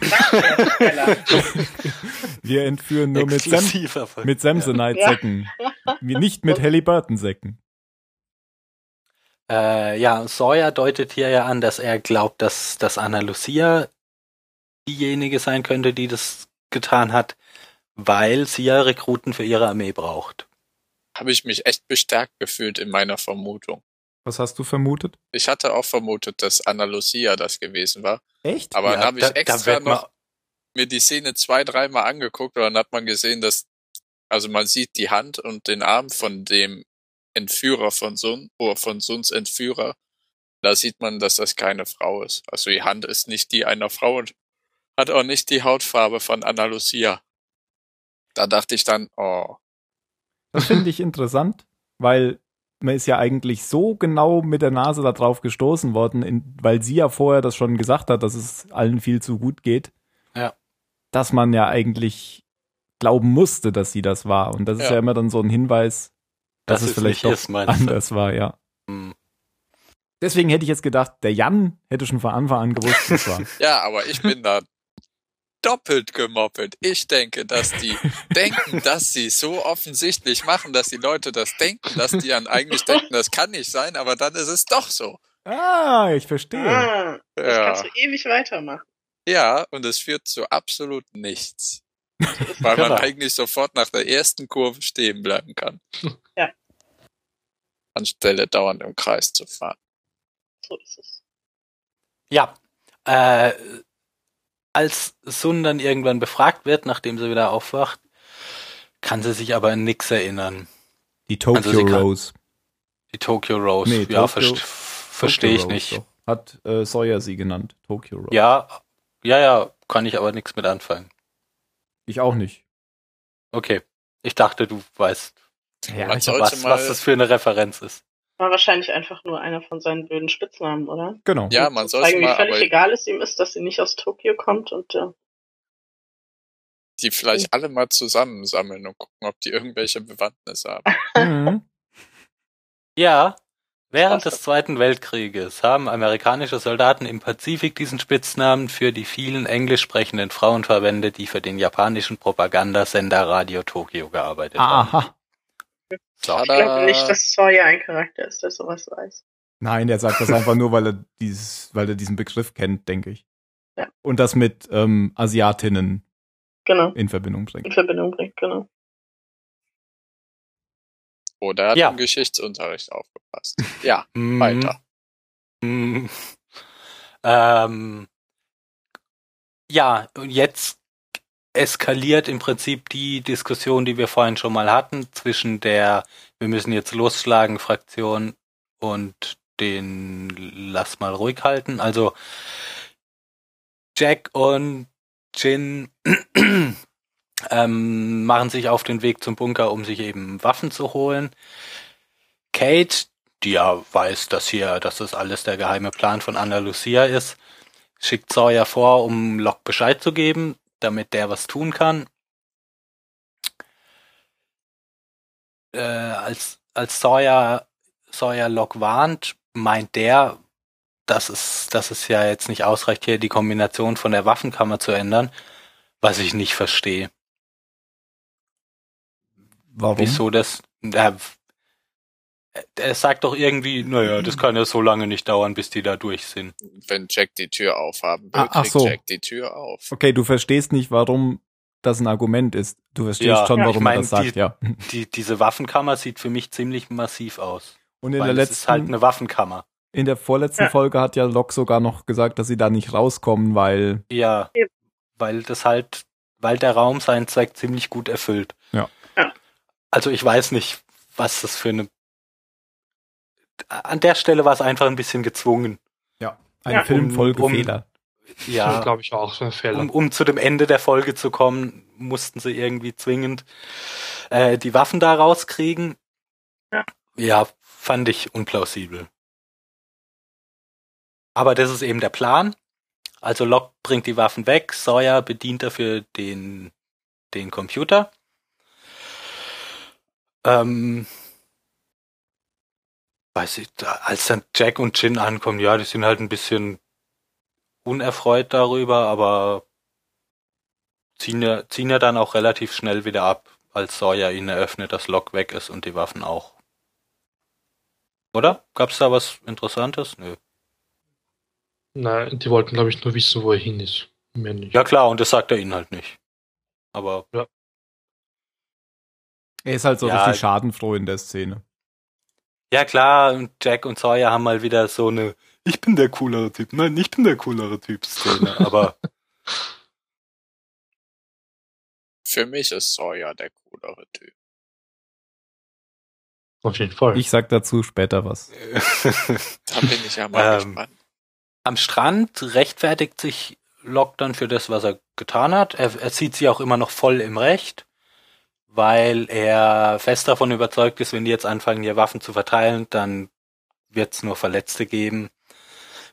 Wir entführen nur mit, Ver- mit Samsonite-Säcken. Wir- Nicht mit Halliburton-Säcken. Äh, ja, Sawyer deutet hier ja an, dass er glaubt, dass, dass Anna Lucia diejenige sein könnte, die das getan hat, weil sie ja Rekruten für ihre Armee braucht. Habe ich mich echt bestärkt gefühlt in meiner Vermutung. Was hast du vermutet? Ich hatte auch vermutet, dass Anna Lucia das gewesen war. Echt? Aber dann Ja, habe ich da- da extra man- noch mir die Szene zwei, dreimal angeguckt und dann hat man gesehen, dass, also man sieht die Hand und den Arm von dem Entführer von Sun, oder von Suns Entführer. Da sieht man, dass das keine Frau ist. Also die Hand ist nicht die einer Frau und hat auch nicht die Hautfarbe von Anna Lucia. Da dachte ich dann, oh, Das finde ich interessant, weil man ist ja eigentlich so genau mit der Nase da drauf gestoßen worden, in, weil sie ja vorher das schon gesagt hat, dass es allen viel zu gut geht. Ja. Dass man ja eigentlich glauben musste, dass sie das war. Und das ist Ja. ja immer dann so ein Hinweis, dass Das es ist vielleicht doch ist, du? anders war, ja. Hm. Deswegen hätte ich jetzt gedacht, der Jan hätte schon von Anfang an gewusst, was war. Ja, aber ich bin da doppelt gemoppelt. Ich denke, dass die denken, dass sie so offensichtlich machen, dass die Leute das denken, dass die dann eigentlich denken, das kann nicht sein, aber dann ist es doch so. ah, ich verstehe. Ah, das Ja, kannst du ewig weitermachen. ja und es führt zu absolut nichts. Weil Genau. man eigentlich sofort nach der ersten Kurve stehen bleiben kann. Anstelle dauernd im Kreis zu fahren. So ist es. Ja, äh, als Sun dann irgendwann befragt wird, nachdem sie wieder aufwacht, kann sie sich aber an nix erinnern. Die Tokyo Also kann- Rose. Die Tokyo Rose, Nee, ja, verstehe ich Rose, nicht. doch. Hat äh, Sawyer sie genannt. Tokyo Rose. Ja, ja, ja, kann ich aber nichts mit anfangen. Ich auch nicht. Okay, ich dachte, du weißt, Ja, Man ich sollte was, mal, was das für eine Referenz ist. War wahrscheinlich einfach nur einer von seinen blöden Spitznamen, oder? genau. ja, man Zu sollte zeigen, wie mal, völlig egal es ihm ist, dass sie nicht aus Tokio kommt und äh, die vielleicht alle mal zusammensammeln und gucken, ob die irgendwelche Bewandtnis haben. Mhm. Ja, während des Zweiten Weltkrieges haben amerikanische Soldaten im Pazifik diesen Spitznamen für die vielen englisch sprechenden Frauen verwendet, die für den japanischen Propagandasender Radio Tokyo gearbeitet haben. So. ich glaube nicht, dass Sawyer ein Charakter ist, der sowas weiß. Nein, der sagt das einfach nur, weil er dieses, weil er diesen Begriff kennt, denke ich. Ja. Und das mit ähm, Asiatinnen Genau. in Verbindung bringt. In Verbindung bringt, genau. Oder er hat Ja. im Geschichtsunterricht aufgepasst. Ja, Mhm. weiter. Mhm. Ähm, ja, und jetzt eskaliert im Prinzip die Diskussion, die wir vorhin schon mal hatten, zwischen der Wir müssen jetzt losschlagen Fraktion und den Lass mal ruhig halten. Also Jack und Jin ähm, machen sich auf den Weg zum Bunker, um sich eben Waffen zu holen. Kate, die ja weiß, dass hier, dass das alles der geheime Plan von Anna Lucia ist, schickt Sawyer vor, um Locke Bescheid zu geben, damit der was tun kann. Äh, als, als Sawyer, Sawyer Locke warnt, meint der, dass es, dass es ja jetzt nicht ausreicht, hier die Kombination von der Waffenkammer zu ändern, was ich nicht verstehe. Warum? Wieso das? Er, er sagt doch irgendwie, naja, das kann ja so lange nicht dauern, bis die da durch sind. Wenn Jack die Tür aufhaben will, Ah, ach so. Jack die Tür auf. Okay, du verstehst nicht, warum das ein Argument ist. Du verstehst Ja, schon, ja, warum ich mein, er das sagt, die- ja. Die, diese Waffenkammer sieht für mich ziemlich massiv aus. Und in weil der es ist halt letzten, eine Waffenkammer. in der vorletzten Ja. Folge hat ja Locke sogar noch gesagt, dass sie da nicht rauskommen, weil Ja, weil das halt, weil der Raum seinen Zweck ziemlich gut erfüllt. Ja. Ja. Also ich weiß nicht, was das für eine. An der Stelle war es einfach ein bisschen gezwungen. ein Ja. Film voll Um- um- Fehler. Ja, glaube ich auch, Fehler. um, um zu dem Ende der Folge zu kommen, mussten sie irgendwie zwingend äh, die Waffen da rauskriegen. Ja. Ja, fand ich unplausibel. Aber das ist eben der Plan. Also Locke bringt die Waffen weg, Sawyer bedient dafür den, den Computer. Ähm, weiß ich, da- als dann Jack und Jin ankommen, ja, die sind halt ein bisschen unerfreut darüber, aber ziehen ja, ziehen ja dann auch relativ schnell wieder ab, als Sawyer ihnen eröffnet, dass Locke weg ist und die Waffen auch. Oder? Gab's da was Interessantes? Nö. Nein, die wollten, glaube ich, nur wissen, wo er hin ist. Mehr nicht. Ja klar, und das sagt er ihnen halt nicht. Aber Er ist halt so Ja. richtig schadenfroh in der Szene. Ja klar, und Jack und Sawyer haben mal wieder so eine Ich bin der coolere Typ, nein, ich bin der coolere Typ Szene, aber Für mich ist Sawyer der coolere Typ. Auf jeden Fall. Ich sag dazu später was. Da bin ich ja mal Ähm, gespannt. Am Strand rechtfertigt sich Locke dann für das, was er getan hat. Er, er sieht sie auch immer noch voll im Recht, weil er fest davon überzeugt ist, wenn die jetzt anfangen, hier Waffen zu verteilen, dann wird es nur Verletzte geben.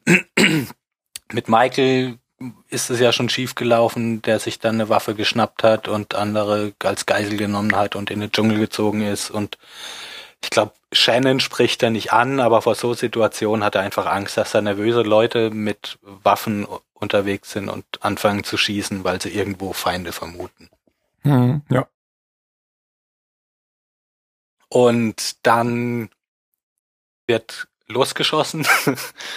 Mit Michael ist es ja schon schief gelaufen, der sich dann eine Waffe geschnappt hat und andere als Geisel genommen hat und in den Dschungel gezogen ist. Und ich glaube, Shannon spricht er nicht an, aber vor so Situationen hat er einfach Angst, dass da nervöse Leute mit Waffen unterwegs sind und anfangen zu schießen, weil sie irgendwo Feinde vermuten. Mhm, ja. Und dann wird losgeschossen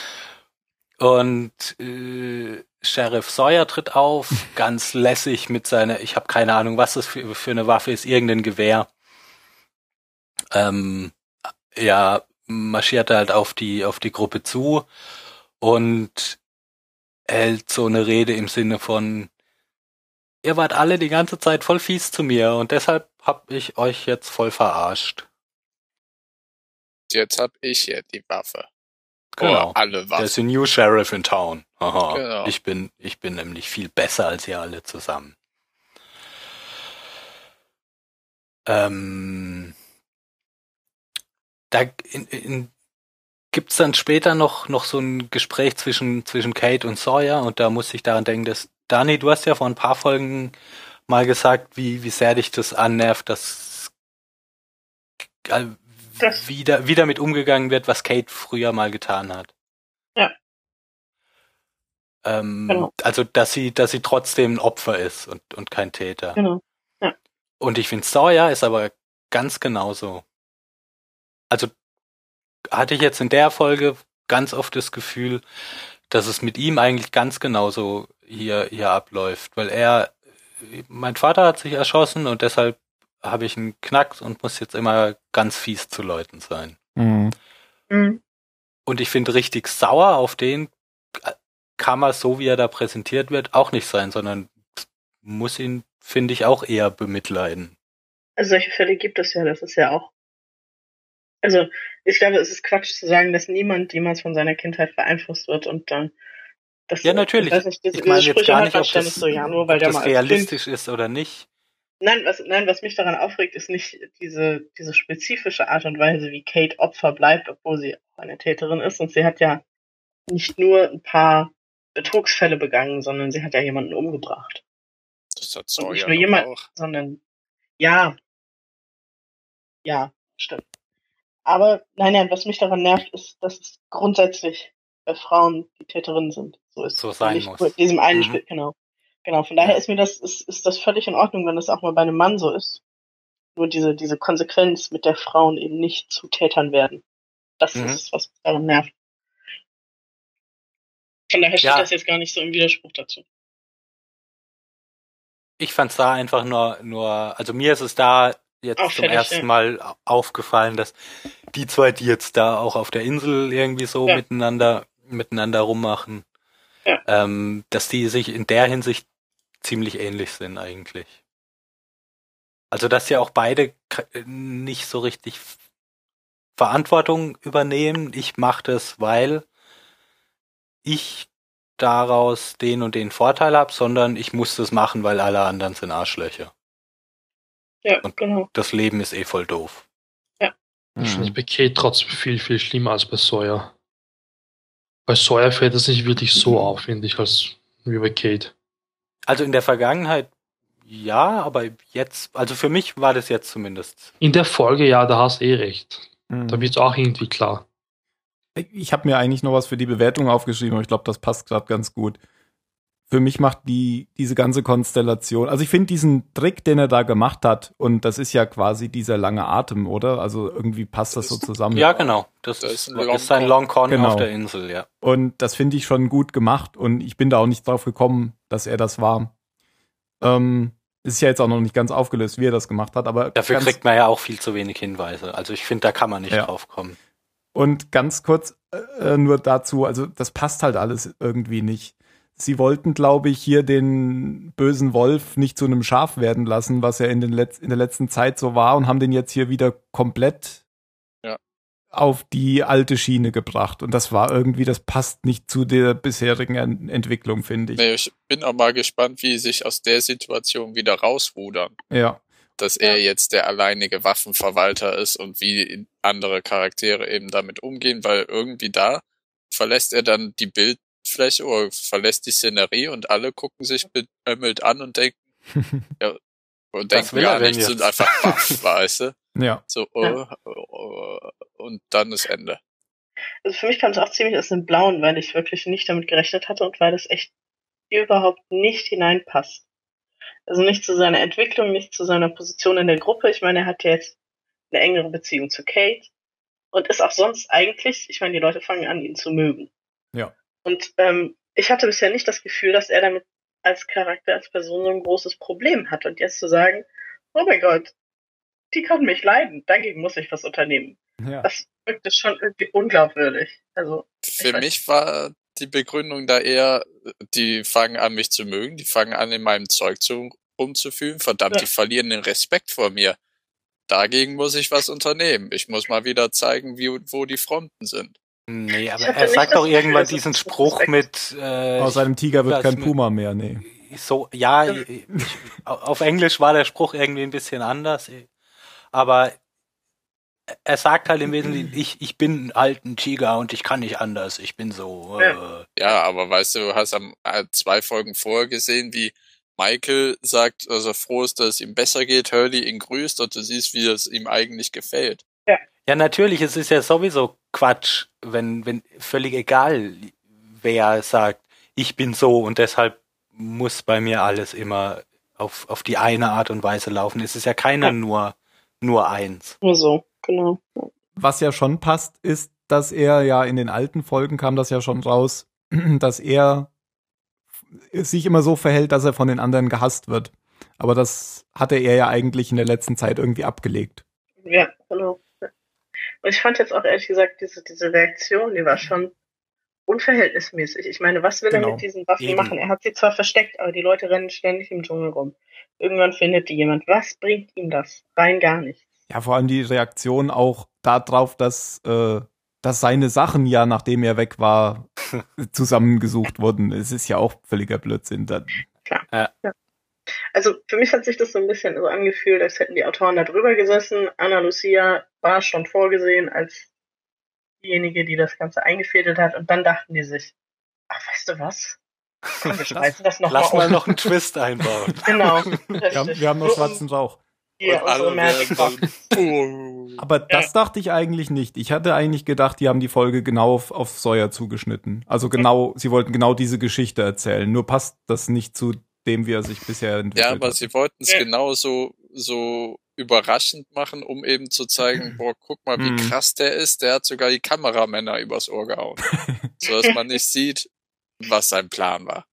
und äh, Sheriff Sawyer tritt auf, ganz lässig mit seiner, ich habe keine Ahnung, was das für, für eine Waffe ist, irgendein Gewehr. Ähm, ja, marschiert halt auf die auf die Gruppe zu und hält so eine Rede im Sinne von ihr wart alle die ganze Zeit voll fies zu mir und deshalb hab ich euch jetzt voll verarscht. Jetzt hab ich hier die Waffe. Genau. Oh, alle Der Waffen. ist the new sheriff in town. Aha. Genau. Ich bin, ich bin nämlich viel besser als ihr alle zusammen. Ähm, da in, in, gibt's dann später noch, noch so ein Gespräch zwischen, zwischen Kate und Sawyer und da muss ich daran denken, dass, Dani, du hast ja vor ein paar Folgen mal gesagt, wie, wie sehr dich das annervt, dass äh, Das- wieder, wieder mit umgegangen wird, was Kate früher mal getan hat. Ja. Ähm, Genau. Also, dass sie, dass sie trotzdem ein Opfer ist und, und kein Täter. Genau. Und ich finde, Sawyer ist aber ganz genauso. Also hatte ich jetzt in der Folge ganz oft das Gefühl, dass es mit ihm eigentlich ganz genauso hier, hier abläuft, weil er, mein Vater hat sich erschossen und deshalb habe ich einen Knacks und muss jetzt immer ganz fies zu Leuten sein. Mhm. Mhm. Und ich finde richtig sauer auf den kann man so, wie er da präsentiert wird, auch nicht sein, sondern muss ihn, finde ich, auch eher bemitleiden. Also solche Fälle gibt es ja, das ist ja auch. Also ich glaube, es ist Quatsch zu sagen, dass niemand jemals von seiner Kindheit beeinflusst wird und dann. Das, Ja, natürlich. Ich, weiß nicht, diese, Ich meine jetzt gar nicht, ob das, so, ja, nur weil ob der das Kind realistisch ist oder nicht. Nein, was, nein, was mich daran aufregt, ist nicht diese, diese spezifische Art und Weise, wie Kate Opfer bleibt, obwohl sie auch eine Täterin ist. Und sie hat ja nicht nur ein paar Betrugsfälle begangen, sondern sie hat ja jemanden umgebracht. Das hat Und Sawyer nicht nur jemand, auch. sondern ja. Ja, stimmt. Aber nein, nein, was mich daran nervt, ist, dass es grundsätzlich bei Frauen die Täterinnen sind. So ist So es. sein nicht muss. nur in diesem einen Mhm. Spiel, genau. Genau, von daher Ja. ist mir das, ist, ist das völlig in Ordnung, wenn das auch mal bei einem Mann so ist. Nur diese, diese Konsequenz mit der Frauen eben nicht zu Tätern werden. Das Mhm. ist, was mich daran nervt. Von daher steht Ja. das jetzt gar nicht so im Widerspruch dazu. Ich fand's da einfach nur, nur, also mir ist es da jetzt zum Auffällig, ersten ja. Mal au- aufgefallen, dass die zwei, die jetzt da auch auf der Insel irgendwie so miteinander, miteinander rummachen, Ja. ähm, dass die sich in der Hinsicht ziemlich ähnlich sind eigentlich. Also, dass sie auch beide nicht so richtig Verantwortung übernehmen. Ich mache das, weil ich daraus den und den Vorteil habe, sondern ich muss das machen, weil alle anderen sind Arschlöcher. Ja, Und- genau. Das Leben ist eh voll doof. Wahrscheinlich bei Kate trotzdem viel, viel schlimmer als bei Sawyer. Bei Sawyer fällt das nicht wirklich so auf, finde ich, als wie bei Kate. Also in der Vergangenheit ja, aber jetzt, also für mich war das jetzt zumindest. In der Folge, ja, da hast eh recht. Mhm. Da wird's auch irgendwie klar. Ich habe mir eigentlich noch was für die Bewertung aufgeschrieben, aber ich glaube, das passt gerade ganz gut. Für mich macht die diese ganze Konstellation, also ich finde diesen Trick, den er da gemacht hat, und das ist ja quasi dieser lange Atem, oder? Also irgendwie passt das so zusammen. Ja, genau. Das, Das ist, ist ein ist ein Long Con Genau. auf der Insel, ja. Und das finde ich schon gut gemacht und ich bin da auch nicht drauf gekommen, dass er das war. Ähm, ist ja jetzt auch noch nicht ganz aufgelöst, wie er das gemacht hat, aber Dafür kriegt man ja auch viel zu wenig Hinweise. Also ich finde, da kann man nicht Ja. drauf kommen. Und ganz kurz äh, nur dazu, also das passt halt alles irgendwie nicht. Sie wollten, glaube ich, hier den bösen Wolf nicht zu einem Schaf werden lassen, was er in, den Letz in der letzten Zeit so war, und haben den jetzt hier wieder komplett Ja. auf die alte Schiene gebracht. Und das war irgendwie, das passt nicht zu der bisherigen En Entwicklung, finde ich. Nee, ich bin auch mal gespannt, wie sie sich aus der Situation wieder rausrudern. Ja. Dass er jetzt der alleinige Waffenverwalter ist und wie andere Charaktere eben damit umgehen, weil irgendwie da verlässt er dann die Bildfläche oder verlässt die Szenerie und alle gucken sich beömmelt an und denken, ja, und Was denken gar denn nicht, sind einfach baff, weißt du? ja. So, oh, oh, und dann ist Ende. Also für mich kam es auch ziemlich aus dem Blauen, weil ich wirklich nicht damit gerechnet hatte und weil das echt überhaupt nicht hineinpasst. Also nicht zu seiner Entwicklung, nicht zu seiner Position in der Gruppe. Ich meine, er hat ja jetzt eine engere Beziehung zu Kate und ist auch sonst eigentlich, ich meine, die Leute fangen an, ihn zu mögen. Ja. Und ähm, ich hatte bisher nicht das Gefühl, dass er damit als Charakter, als Person so ein großes Problem hat. Und jetzt zu sagen, oh mein Gott, die kann mich leiden, dagegen muss ich was unternehmen ja. das wirkte schon irgendwie unglaubwürdig. Also, Für mich war die Begründung da eher, die fangen an, mich zu mögen, die fangen an, in meinem Zeug zu, rumzufühlen. Verdammt, Ja. die verlieren den Respekt vor mir. Dagegen muss ich was unternehmen. Ich muss mal wieder zeigen, wie, wo die Fronten sind. Nee, aber er sagt doch irgendwann diesen Spruch mit äh, Aus einem Tiger wird kein Puma mehr, nee. so, ja, ich, auf Englisch war der Spruch irgendwie ein bisschen anders, aber er sagt halt im Wesentlichen, ich, ich bin halt ein Tiger und ich kann nicht anders, ich bin so. Äh, Ja, aber weißt du, du hast am äh, zwei Folgen vorher gesehen, wie Michael sagt, dass er froh ist, dass es ihm besser geht, Hurley ihn grüßt und du siehst, wie es ihm eigentlich gefällt. ja, natürlich, es ist ja sowieso Quatsch, wenn, wenn völlig egal, wer sagt, ich bin so und deshalb muss bei mir alles immer auf, auf die eine Art und Weise laufen. Es ist ja keiner Ja. nur, nur eins. nur so, genau. Was ja schon passt, ist, dass er ja in den alten Folgen kam das ja schon raus, dass er sich immer so verhält, dass er von den anderen gehasst wird. Aber das hatte er ja eigentlich in der letzten Zeit irgendwie abgelegt. Ja, genau. Und ich fand jetzt auch ehrlich gesagt, diese, diese Reaktion, die war schon unverhältnismäßig. Ich meine, was will er Genau. mit diesen Waffen Eben. machen? Er hat sie zwar versteckt, aber die Leute rennen ständig im Dschungel rum. Irgendwann findet die jemand. Was bringt ihm das? Rein gar nichts. Ja, vor allem die Reaktion auch darauf, dass, äh, dass seine Sachen ja, nachdem er weg war, zusammengesucht wurden. Es ist ja auch völliger Blödsinn. Da, Also für mich hat sich das so ein bisschen so angefühlt, als hätten die Autoren da drüber gesessen. Anna Lucia war schon vorgesehen als diejenige, die das Ganze eingefädelt hat. Und dann dachten die sich, ach, weißt du was? Komm, wir schreiben das noch Lass mal mal noch einen Twist einbauen. Genau. wir, haben, wir haben noch schwarzen Rauch. Und alle unsere Magic Box. dann, Aber das dachte ich eigentlich nicht. Ich hatte eigentlich gedacht, die haben die Folge genau auf, auf Sawyer zugeschnitten. Also genau, sie wollten genau diese Geschichte erzählen. Nur passt das nicht zu dem, wie er sich bisher entwickelt Ja, aber hat. sie wollten es Ja. genauso so überraschend machen, um eben zu zeigen, boah, guck mal, wie Mhm. krass der ist. Der hat sogar die Kameramänner übers Ohr gehauen. so dass man nicht sieht, was sein Plan war.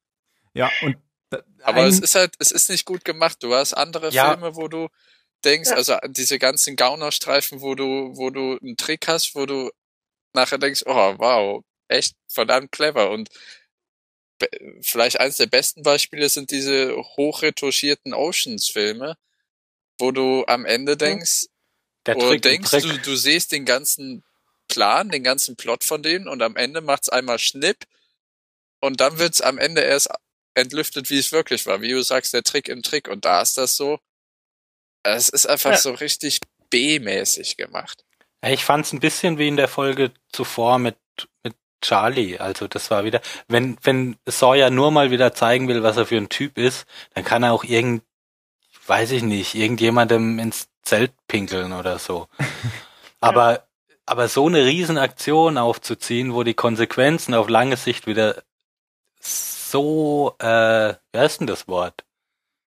Ja, und da- Aber es ist halt, es ist nicht gut gemacht. Du hast andere Ja. Filme, wo du denkst, Ja. also diese ganzen Gaunerstreifen, wo du, wo du einen Trick hast, wo du nachher denkst, oh wow, echt verdammt clever. Und vielleicht eines der besten Beispiele sind diese hochretuschierten Oceans-Filme, wo du am Ende denkst, Der oder Trick, im denkst du, du siehst den ganzen Plan, den ganzen Plot von denen und am Ende macht's einmal Schnipp und dann wird's am Ende erst entlüftet, wie es wirklich war. Wie du sagst, der Trick im Trick. Und da ist das so, es ist einfach Ja. so richtig B-mäßig gemacht. Ich fand's ein bisschen wie in der Folge zuvor mit, mit Charlie. Also das war wieder, wenn, wenn Sawyer nur mal wieder zeigen will, was er für ein Typ ist, dann kann er auch irgend, weiß ich nicht, irgendjemandem ins Zelt pinkeln oder so. Aber, aber so eine Riesenaktion aufzuziehen, wo die Konsequenzen auf lange Sicht wieder so, äh, wie heißt denn das Wort?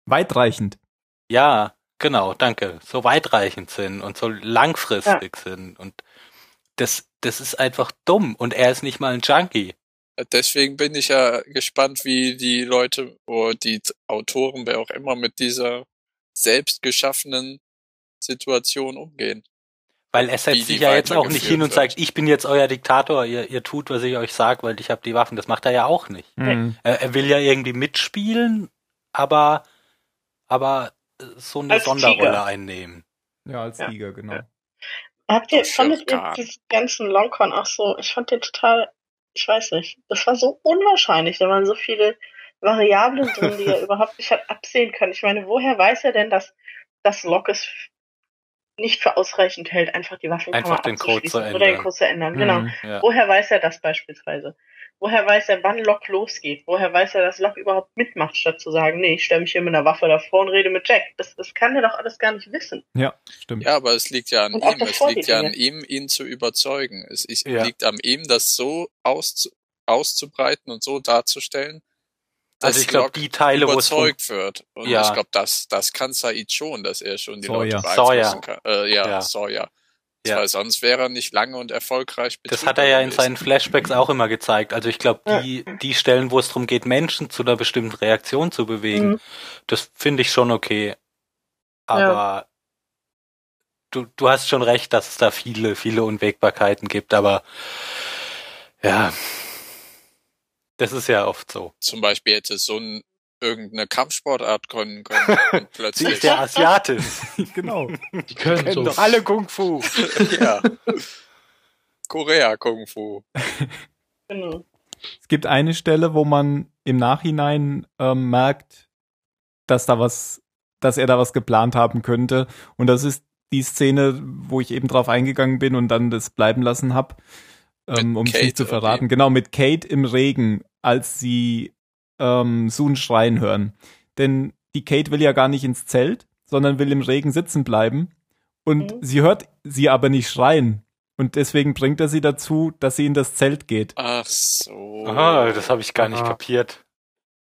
weitreichend. Ja, genau, danke. So weitreichend sind und so langfristig sind. Und das, das ist einfach dumm. Und er ist nicht mal ein Junkie. Deswegen bin ich ja gespannt, wie die Leute oder die Autoren, wer auch immer, mit dieser selbst geschaffenen Situation umgehen. Weil er setzt sich ja jetzt auch nicht hin und wird. sagt, ich bin jetzt euer Diktator, ihr, ihr tut, was ich euch sag, weil ich habe die Waffen. Das macht er ja auch nicht. Mhm. Er, er will ja irgendwie mitspielen, aber, aber so eine Als Sonderrolle Tiger. einnehmen. Ja, als Ja. Tiger, genau. Habt ihr, fandet ihr diesen ganzen Longhorn auch so, ich fand den total, ich weiß nicht, das war so unwahrscheinlich, da waren so viele Variablen drin, die er überhaupt nicht hat absehen können. Ich meine, woher weiß er denn, dass das Lock es nicht für ausreichend hält, einfach die Waffenkammer Einfach den Code zu abzuschließen oder den ändern. Code zu ändern? Genau. Mhm. Ja. Woher weiß er das beispielsweise? Woher weiß er, wann Locke losgeht? Woher weiß er, dass Locke überhaupt mitmacht, statt zu sagen, nee, ich stelle mich hier mit einer Waffe davor und rede mit Jack? Das, das kann er doch alles gar nicht wissen. Ja, stimmt. Ja, aber es liegt ja an Und ihm. Es liegt ja an ihm, ihn zu überzeugen. Es ist, Ja. liegt an ihm, das so auszu auszubreiten und so darzustellen, dass Also ich glaube, die Teile, wo es drum- überzeugt wird. Und Ja. ich glaube, das, das kann Said schon, dass er schon die Sawyer. Leute beeinflussen Sawyer. kann. Äh, ja, Ja. Sawyer. Ja. Weil sonst wäre er nicht lange und erfolgreich Das hat er ja in seinen Flashbacks auch immer gezeigt. Also ich glaube, die, die Stellen, wo es darum geht, Menschen zu einer bestimmten Reaktion zu bewegen, Mhm. das finde ich schon okay. Aber du, du hast schon recht, dass es da viele, viele Unwägbarkeiten gibt, aber ja, das ist ja oft so. Zum Beispiel hätte so ein, irgendeine Kampfsportart können können und Sie plötzlich. ist ja Asiatin. genau. Die können Kennen so. doch alle Kung Fu. ja. Korea Kung Fu. Genau. Es gibt eine Stelle, wo man im Nachhinein ähm, merkt, dass da was, dass er da was geplant haben könnte. Und das ist die Szene, wo ich eben drauf eingegangen bin und dann das bleiben lassen habe, ähm, um es Kate, nicht zu verraten. Genau, mit Kate im Regen, als sie ähm, Sun schreien hören. Denn die Kate will ja gar nicht ins Zelt, sondern will im Regen sitzen bleiben. Und Mhm. sie hört sie aber nicht schreien. Und deswegen bringt er sie dazu, dass sie in das Zelt geht. Ach so. Ah, das habe ich gar nicht Aha. kapiert.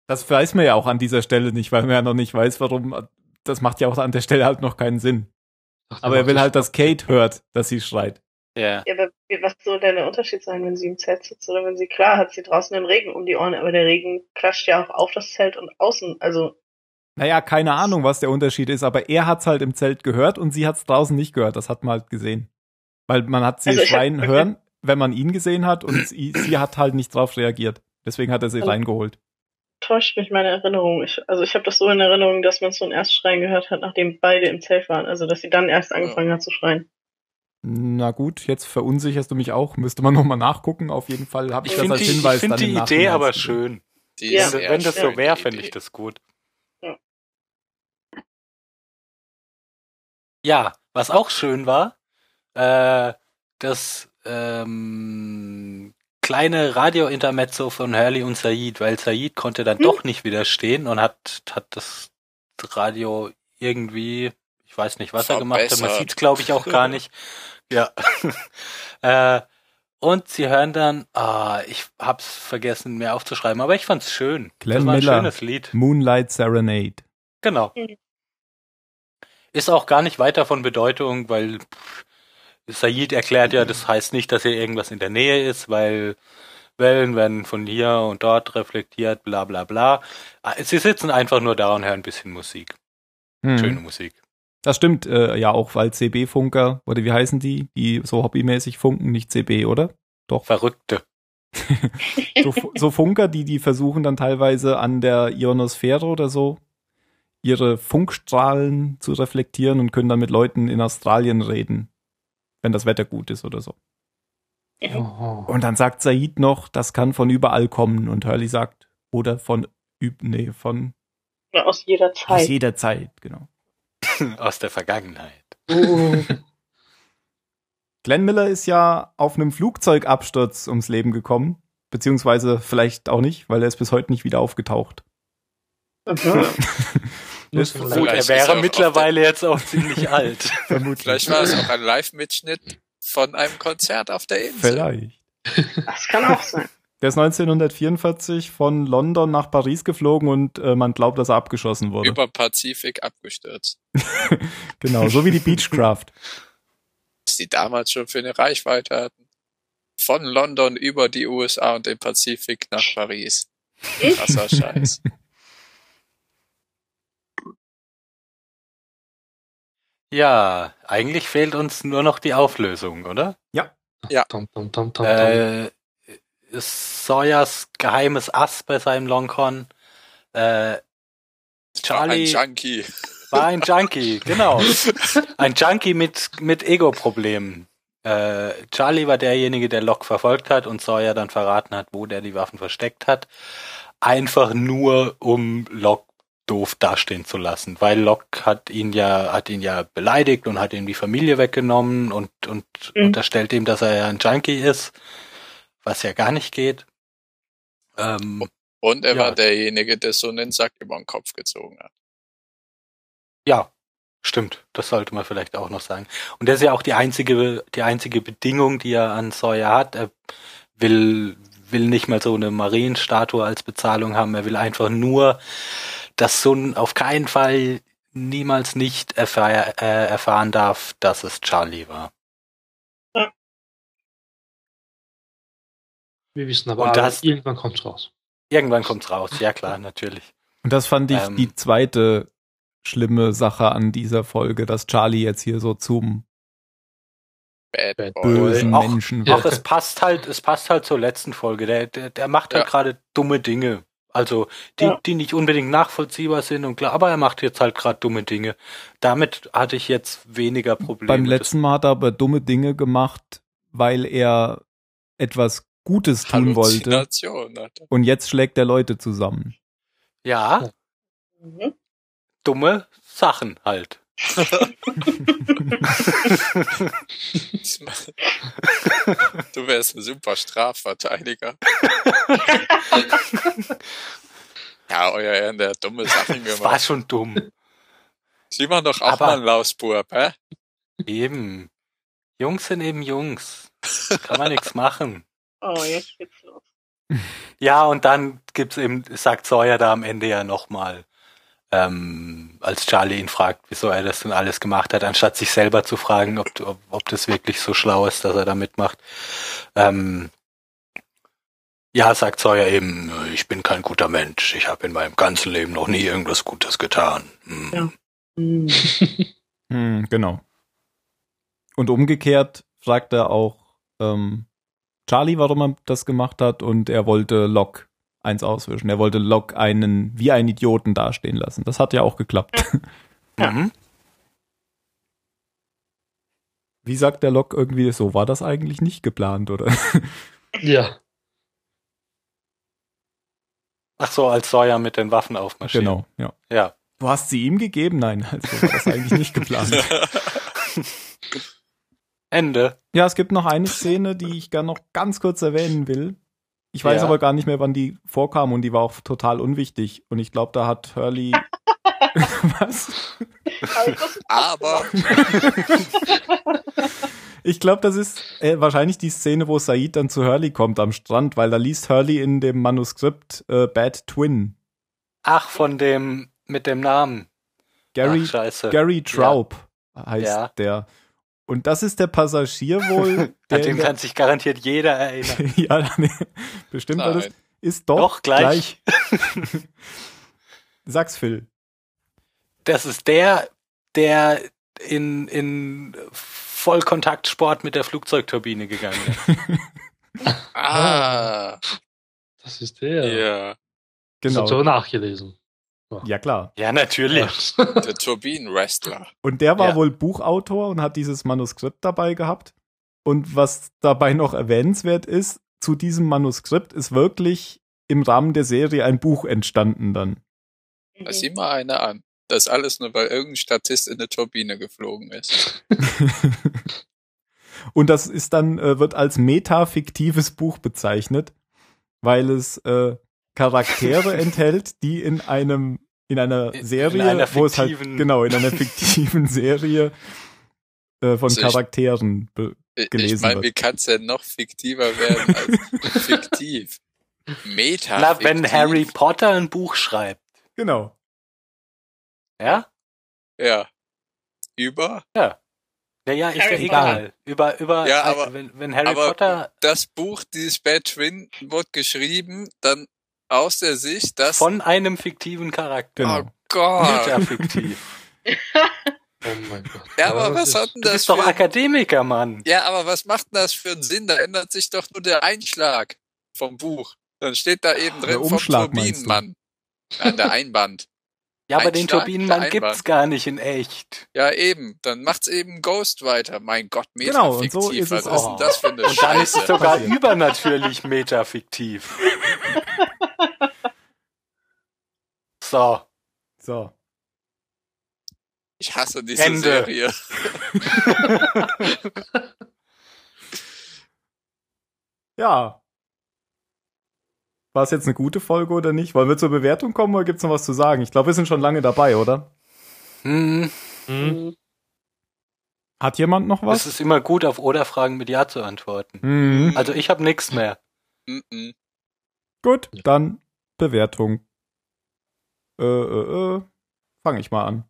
Das weiß man ja auch an dieser Stelle nicht, weil man ja noch nicht weiß, warum. Das macht ja auch an der Stelle halt noch keinen Sinn. Ach, Aber er will halt, dass Kate hört, dass sie schreit. Ja. Ja, aber was soll denn der Unterschied sein, wenn sie im Zelt sitzt oder wenn sie, klar, hat sie draußen den Regen um die Ohren, aber der Regen klatscht ja auch auf das Zelt und außen, also, Naja, keine Ahnung, was der Unterschied ist, aber er hat's halt im Zelt gehört und sie hat's draußen nicht gehört. Das hat man halt gesehen. Weil man hat sie Also hab- schreien hören, wenn man ihn gesehen hat und sie, sie hat halt nicht drauf reagiert. Deswegen hat er sie Also- reingeholt. täuscht mich meine Erinnerung. Ich, also ich habe das so in Erinnerung, dass man so ein Erstschreien gehört hat, nachdem beide im Zelt waren. Also dass sie dann erst angefangen hat zu schreien. Na gut, jetzt verunsicherst du mich auch. Müsste man nochmal nachgucken. Auf jeden Fall habe ich, Ich das finde als die, Hinweis ich find dann die im Idee Nachhinein aber schön. Die Ja. wenn wenn das so wäre, fände ich das gut. Ja. Ja, was auch schön war, äh, das ähm, kleine Radio-Intermezzo von Hurley und Said, weil Said konnte dann Hm. doch nicht widerstehen und hat, hat das Radio irgendwie, ich weiß nicht, was er gemacht hat, man Verbessert. sieht es glaube ich auch gar nicht. Ja. äh, und sie hören dann, ah, ich hab's vergessen mir aufzuschreiben, aber ich fand's schön. Glenn das war ein Miller. schönes Lied. Moonlight Serenade. Genau. Mhm. ist auch gar nicht weiter von Bedeutung, weil pff, Said erklärt ja, das heißt nicht, dass hier irgendwas in der Nähe ist, weil Wellen werden von hier und dort reflektiert, bla bla bla. Ah, Sie sitzen einfach nur da und hören ein bisschen Musik. Hm. Schöne Musik. Das stimmt, äh, ja auch, weil CB-Funker, oder wie heißen die, die so hobbymäßig funken, nicht CB, oder? Doch. Verrückte. so, so Funker, die, die versuchen dann teilweise an der Ionosphäre oder so ihre Funkstrahlen zu reflektieren und können dann mit Leuten in Australien reden, wenn das Wetter gut ist oder so. Oh. Und dann sagt Said noch, das kann von überall kommen und Hurley sagt, oder von, nee, von aus jeder aus Zeit. jeder Zeit, genau. Aus der Vergangenheit. Oh. Glenn Miller ist ja auf einem Flugzeugabsturz ums Leben gekommen, beziehungsweise vielleicht auch nicht, weil er ist bis heute nicht wieder aufgetaucht. Nur Gut, er ist wäre er auch mittlerweile jetzt auch ziemlich alt. Vermutlich. Vielleicht war es auch ein Live-Mitschnitt von einem Konzert auf der Insel. Vielleicht. Das kann auch sein. Der ist 1944 von London nach Paris geflogen und äh, man glaubt, dass er abgeschossen wurde. Über Pazifik abgestürzt. Genau, so wie die Beechcraft. Was die damals schon für eine Reichweite hatten. Von London über die USA und den Pazifik nach Paris. Krasser Scheiß. Ja, eigentlich fehlt uns nur noch die Auflösung, oder? Ja. Tam, tam, tam, tam, tam. Äh, Sawyers geheimes Ass bei seinem Longcon. Äh, Charlie Ein Junkie. war ein Junkie, genau. Ein Junkie mit, mit Ego-Problemen. Äh, Charlie war derjenige, der Locke verfolgt hat und Sawyer dann verraten hat, wo der die Waffen versteckt hat. Einfach nur, um Locke doof dastehen zu lassen, weil Locke hat ihn ja, hat ihn ja beleidigt und hat ihm die Familie weggenommen und, und Mhm. unterstellt ihm, dass er ja ein Junkie ist, was ja gar nicht geht. Ähm, Und er Ja. war derjenige, der so einen Sack über den Kopf gezogen hat. Ja, stimmt. Das sollte man vielleicht auch noch sagen. Und das ist ja auch die einzige, die einzige Bedingung, die er an Sawyer hat. Er will, will nicht mal so eine Marienstatue als Bezahlung haben. Er will einfach nur, dass Sun auf keinen Fall niemals nicht erfahr, äh, erfahren darf, dass es Charlie war. Wir wissen aber, Und alle, das- irgendwann kommt's raus. Irgendwann kommt's raus. Ja klar, natürlich. Und das fand ich Ähm. die zweite schlimme Sache an dieser Folge, dass Charlie jetzt hier so zum Bad, Boy. bösen Auch- Menschen Ja. wird. Auch es passt halt, es passt halt zur letzten Folge. Der, der, der macht halt Ja. gerade dumme Dinge. Also, die, Ja. die nicht unbedingt nachvollziehbar sind und klar, aber er macht jetzt halt gerade dumme Dinge. Damit hatte ich jetzt weniger Probleme. Beim letzten Mal hat er aber dumme Dinge gemacht, weil er etwas Gutes tun wollte. Und jetzt schlägt er Leute zusammen. ja, Mhm. dumme Sachen halt. Du wärst ein super Strafverteidiger. ja, euer Ehren, der hat dumme Sachen Das war gemacht. schon dumm. Sie waren doch auch Aber- mal ein Lausbub, hä? Eben. Jungs sind eben Jungs. Kann man nichts machen. Oh, jetzt geht's los. Ja, und dann gibt's eben, sagt Sawyer da am Ende ja nochmal, ähm, als Charlie ihn fragt, wieso er das denn alles gemacht hat, anstatt sich selber zu fragen, ob, ob, ob das wirklich so schlau ist, dass er da mitmacht. Ähm, ja, sagt Sawyer eben, ich bin kein guter Mensch, ich habe in meinem ganzen Leben noch nie irgendwas Gutes getan. Hm. Ja. Mhm. Hm, genau. Und umgekehrt fragt er auch ähm, Charlie, warum er das gemacht hat, und er wollte Locke eins auswischen. Er wollte Locke einen wie einen Idioten dastehen lassen. Das hat ja auch geklappt. Ja. Mhm. Wie sagt der Locke irgendwie, so war das eigentlich nicht geplant, oder? Ja. Ach so, als Sawyer mit den Waffen aufmarschiert. genau, ja. Ja. Du hast sie ihm gegeben? Nein, also war das eigentlich nicht geplant. Ende. Ja, es gibt noch eine Szene, die ich gerne noch ganz kurz erwähnen will. Ich weiß Ja. aber gar nicht mehr, wann die vorkam und die war auch total unwichtig. Und ich glaube, da hat Hurley. Was? Aber Ich glaube, das ist äh, wahrscheinlich die Szene, wo Said dann zu Hurley kommt am Strand, weil da liest Hurley in dem Manuskript äh, Bad Twin. Ach, von dem, mit dem Namen. Gary, Ach. Gary Traub heißt Ja. der. Und das ist der Passagier wohl, der An den der, kann sich garantiert jeder erinnern. ja, nee, bestimmt das, Nein. ist doch, Doch, gleich. Sag's Phil. Das ist der, der in, in Vollkontaktsport mit der Flugzeugturbine gegangen ist. Ah, Das ist der. ja. Das Genau. hat so nachgelesen. Ja, klar. Ja, natürlich. Der Turbinenwrestler. Und der war Ja. wohl Buchautor und hat dieses Manuskript dabei gehabt. Und was dabei noch erwähnenswert ist, zu diesem Manuskript ist wirklich im Rahmen der Serie ein Buch entstanden dann. Da sieh mal einer an. Das alles nur, weil irgendein Statist in eine Turbine geflogen ist. und das ist dann, äh, wird als metafiktives Buch bezeichnet, weil es äh, Charaktere enthält, die in einem, in einer In- in Serie, einer wo es halt, genau, in einer fiktiven Serie äh, von Also Charakteren Ich, Gelesen ich meine, wird. wie kann's denn noch fiktiver werden als fiktiv? Meta. Na, wenn Harry Potter ein Buch schreibt, Genau. ja? Ja. Über Ja, ja, ist ja Harry egal. Über, über, Ja, äh, aber- wenn, wenn Harry aber- Potter das Buch, dieses Bad Twin, wurde geschrieben, dann aus der Sicht, dass. von einem fiktiven Charakter. Genau. Oh Gott. Ja, fiktiv. Oh mein Gott. Ja, aber das was ist- hat denn Du das bist doch für Akademiker, Mann. Ja, aber was macht denn das für einen Sinn? Da ändert sich doch nur der Einschlag vom Buch. Dann steht da eben Der drin vom Umschlag, du? Turbinenmann. Nein, der Einband. Ja, aber den Einschlag, Turbinenmann der gibt's gar nicht in echt. Ja, eben. Dann macht's eben Ghost weiter. Mein Gott, Genau, und metafiktiv. so ist Was es ist auch. denn das für eine Und dann ist es Scheiße? sogar übernatürlich metafiktiv. So, So. Ich hasse diese Ende. Serie. Ja. War es jetzt eine gute Folge oder nicht? Wollen wir zur Bewertung kommen oder gibt's noch was zu sagen? Ich glaube, wir sind schon lange dabei, oder? hm, Hm? Hat jemand noch es was? ist immer gut, auf Oder-Fragen mit Ja zu antworten. Mhm. Also ich habe nichts mehr. Mhm. Gut, dann Bewertung. Äh, äh, äh. Fange ich mal an.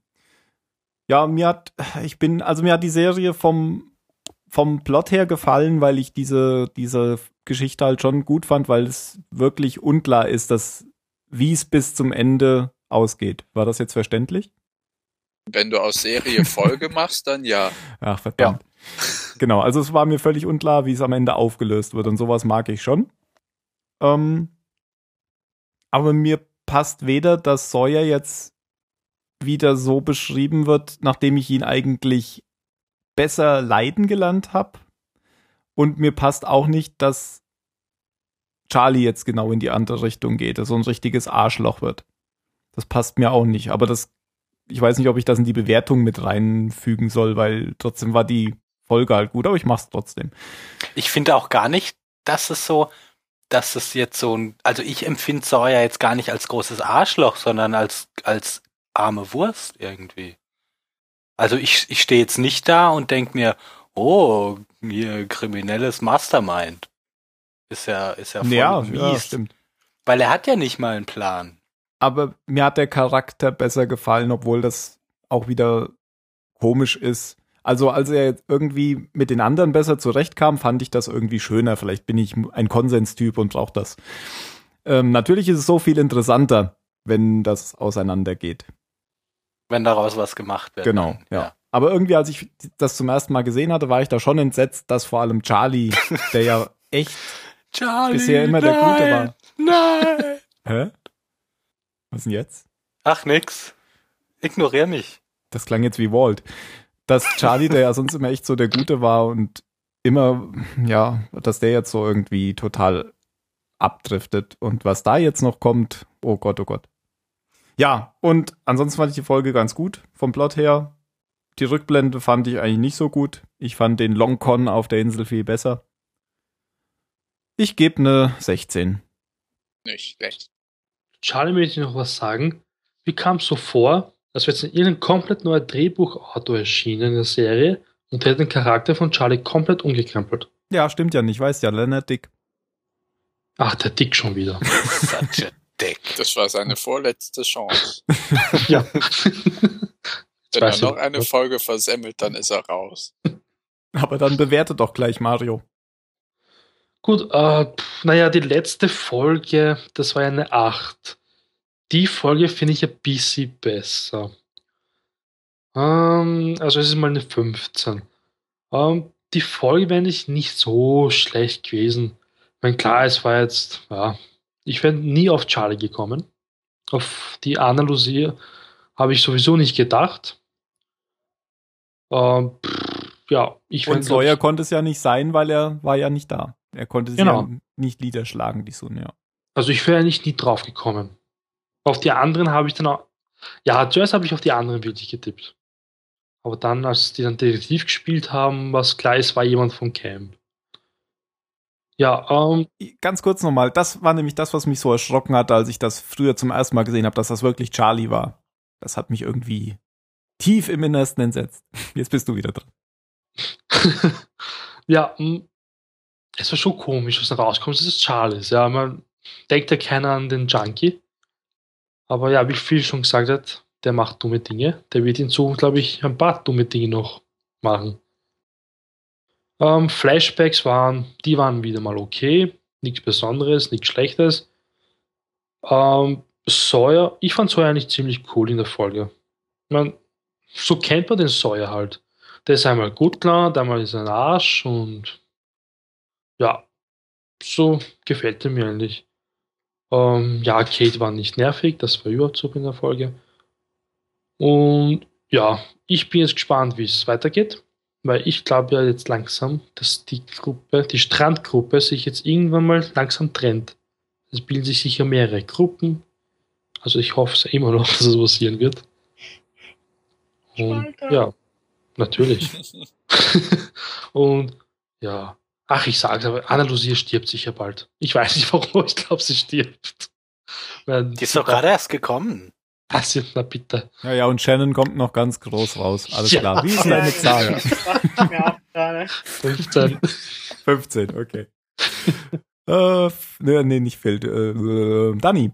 Ja, mir hat, ich bin, also mir hat die Serie vom, vom Plot her gefallen, weil ich diese, diese Geschichte halt schon gut fand, weil es wirklich unklar ist, dass, wie es bis zum Ende ausgeht. War das jetzt verständlich? Wenn du aus Serie Folge machst, dann ja. Ach, verdammt. Genau, also es war mir völlig unklar, wie es am Ende aufgelöst wird und sowas mag ich schon. Ähm, aber mir passt weder, dass Sawyer jetzt wieder so beschrieben wird, nachdem ich ihn eigentlich besser leiden gelernt habe. Und mir passt auch nicht, dass Charlie jetzt genau in die andere Richtung geht, dass so ein richtiges Arschloch wird. Das passt mir auch nicht. Aber das, ich weiß nicht, ob ich das in die Bewertung mit reinfügen soll, weil trotzdem war die Folge halt gut, aber ich mach's trotzdem. Ich finde auch gar nicht, dass es so, dass es jetzt so ein, also ich empfinde Sawyer jetzt gar nicht als großes Arschloch, sondern als, als arme Wurst irgendwie. Also ich, ich stehe jetzt nicht da und denk mir, oh, hier kriminelles Mastermind. Ist ja, ist ja voll ja, mies. ja, stimmt. Weil er hat ja nicht mal einen Plan. Aber mir hat der Charakter besser gefallen, obwohl das auch wieder komisch ist. Also als er jetzt irgendwie mit den anderen besser zurechtkam, fand ich das irgendwie schöner. Vielleicht bin ich ein Konsenstyp und brauche das. Ähm, natürlich ist es so viel interessanter, wenn das auseinandergeht. Wenn daraus was gemacht wird. Genau, dann, ja. Aber irgendwie, als ich das zum ersten Mal gesehen hatte, war ich da schon entsetzt, dass vor allem Charlie, der ja echt Charlie, bisher immer der nein, Gute war. Nein. Hä? Was denn jetzt? Ach, nix. Ignorier mich. Das klang jetzt wie Walt. Dass Charlie, der ja sonst immer echt so der Gute war und immer, ja, dass der jetzt so irgendwie total abdriftet. Und was da jetzt noch kommt, oh Gott, oh Gott. Ja, und ansonsten fand ich die Folge ganz gut vom Plot her. Die Rückblende fand ich eigentlich nicht so gut. Ich fand den Long Con auf der Insel viel besser. Ich gebe eine 16. Nicht schlecht. Charlie möchte ich noch was sagen. Wie kam es so vor, dass jetzt irgendein komplett neuer Drehbuchautor erschienen in der Serie und der hat den Charakter von Charlie komplett umgekrempelt? Ja, stimmt ja nicht, weiß ja, Leonard Dick. Ach, der Dick schon wieder. Such a dick. Das war seine vorletzte Chance. ja. Wenn er noch eine Folge versemmelt, dann ist er raus. Aber dann bewerte doch gleich Mario. Gut, äh, pf, naja, die letzte Folge, das war ja eine 8. Die Folge finde ich ein bisschen besser. Ähm, also es ist mal eine 15. Ähm, die Folge wäre nicht, nicht so schlecht gewesen. Ich meine, klar, es war jetzt, ja, ich wäre nie auf Charlie gekommen. Auf die Andalusie habe ich sowieso nicht gedacht. Ähm, pff, ja, ich Und Sawyer konnte es ja nicht sein, weil er war ja nicht da. Er konnte sie Genau. ja nicht niederschlagen, die Sonne. Ja. Also ich wäre nicht nie drauf gekommen. Auf die anderen habe ich dann auch. Ja, zuerst habe ich auf die anderen wirklich getippt. Aber dann, als die dann Detektiv gespielt haben, war es klar, es war jemand vom Camp. Ja, ähm, Ganz kurz nochmal, das war nämlich das, was mich so erschrocken hatte, als ich das früher zum ersten Mal gesehen habe, dass das wirklich Charlie war. Das hat mich irgendwie tief im Innersten entsetzt. Jetzt bist du wieder dran. ja, mh, es war schon komisch, was da rauskommt, dass es Charlie ist. Ja, man denkt ja keiner an den Junkie. Aber ja, wie viel schon gesagt hat, der macht dumme Dinge. Der wird in Zukunft, glaube ich, ein paar dumme Dinge noch machen. Ähm, Flashbacks waren, die waren wieder mal okay. Nichts Besonderes, nichts Schlechtes. Ähm, Sawyer, ich fand Sawyer eigentlich ziemlich cool in der Folge. Man, so kennt man den Sawyer halt. Der ist einmal gut klar, einmal ist er ein Arsch und ja, so gefällt er mir eigentlich. Ähm, ja, Kate war nicht nervig, das war überhaupt so in der Folge. Und ja, ich bin jetzt gespannt, wie es weitergeht, weil ich glaube ja jetzt langsam, dass die Gruppe, die Strandgruppe sich jetzt irgendwann mal langsam trennt. Es bilden sich sicher mehrere Gruppen. Also ich hoffe es immer noch, dass es passieren wird. Und ja, natürlich. Und ja, ach, ich sage aber, Anna Lucia stirbt sicher bald. Ich weiß nicht warum, ich glaube, sie stirbt. Weil Die ist doch gerade erst gekommen. passiert, na bitte. Ja, ja, und Shannon kommt noch ganz groß raus. Alles Ja. klar. Wie ist deine Zahl? Das dachte ich mir auch gerade. 15. 15, okay. äh, nee, nee, nicht Phil. Äh, äh, Danny.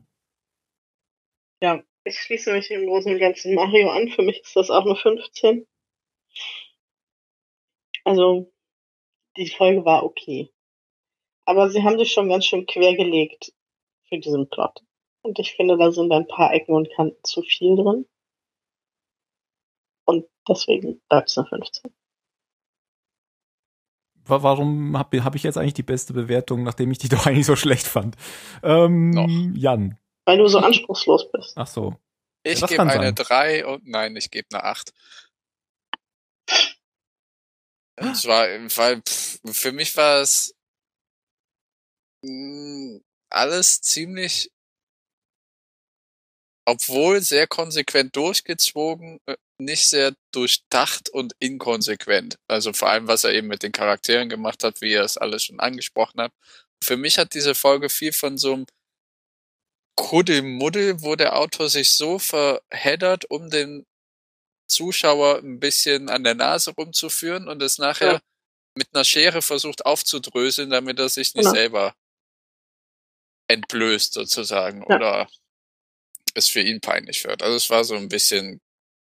Ja, ich schließe mich im Großen und Ganzen Mario an. Für mich ist das auch eine 15. Also, die Folge war okay. Aber sie haben sich schon ganz schön quergelegt für diesen Plot. Und ich finde, da sind ein paar Ecken und Kanten zu viel drin. Und deswegen bleibt es eine 15. Wa- Warum habe hab ich jetzt eigentlich die beste Bewertung, nachdem ich die doch eigentlich so schlecht fand? Ähm, Noch. Jan. Weil du so anspruchslos bist. Ach so. Ich gebe eine sein. 3 und nein, ich gebe eine 8. Und zwar, weil für mich war es mh, alles ziemlich, obwohl sehr konsequent durchgezogen, äh, nicht sehr durchdacht und inkonsequent. Also vor allem, was er eben mit den Charakteren gemacht hat, wie er es alles schon angesprochen hat. Für mich hat diese Folge viel von so einem Kuddelmuddel, wo der Autor sich so verheddert, um den Zuschauer ein bisschen an der Nase rumzuführen und es nachher Ja. mit einer Schere versucht aufzudröseln, damit er sich nicht Genau. selber entblößt sozusagen Ja. oder es für ihn peinlich wird. Also es war so ein bisschen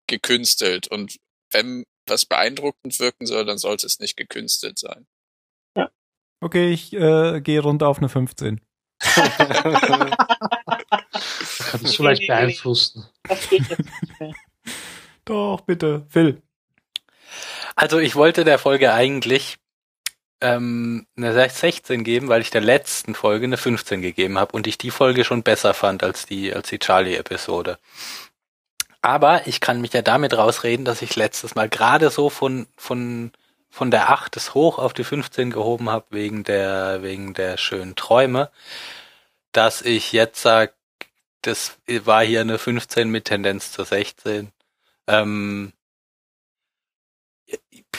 gekünstelt und wenn was beeindruckend wirken soll, dann sollte es nicht gekünstelt sein. Okay, ich äh, gehe runter auf eine 15. Kann ich so leicht Nee, nee, nee. beeinflussen. Das geht jetzt nicht mehr. Doch, bitte. Phil. Also ich wollte der Folge eigentlich ähm, eine 16 geben, weil ich der letzten Folge eine 15 gegeben habe und ich die Folge schon besser fand als die, als die Charlie-Episode. Aber ich kann mich ja damit rausreden, dass ich letztes Mal gerade so von, von, von der 8 bis hoch auf die 15 gehoben habe, wegen der, wegen der schönen Träume, dass ich jetzt sage, das war hier eine 15 mit Tendenz zur 16. Ähm,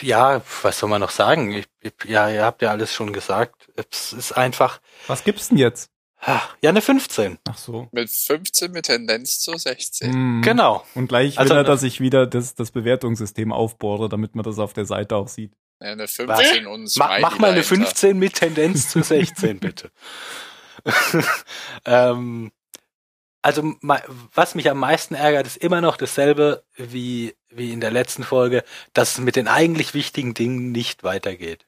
ja, was soll man noch sagen? Ich, ich, ja, ihr habt ja alles schon gesagt. Es ist einfach, Was gibt's denn jetzt? ah, ja, eine 15. Ach so. Mit 15 mit Tendenz zu 16. Hm. Genau. Und gleich Also will er, dass ich wieder das, das Bewertungssystem aufbohre, damit man das auf der Seite auch sieht. Ja, eine 15 und ein Mach, Smiley mach mal eine dahinter. 15 mit Tendenz zu 16, bitte. ähm, Also was mich am meisten ärgert, ist immer noch dasselbe wie, wie in der letzten Folge, dass es mit den eigentlich wichtigen Dingen nicht weitergeht.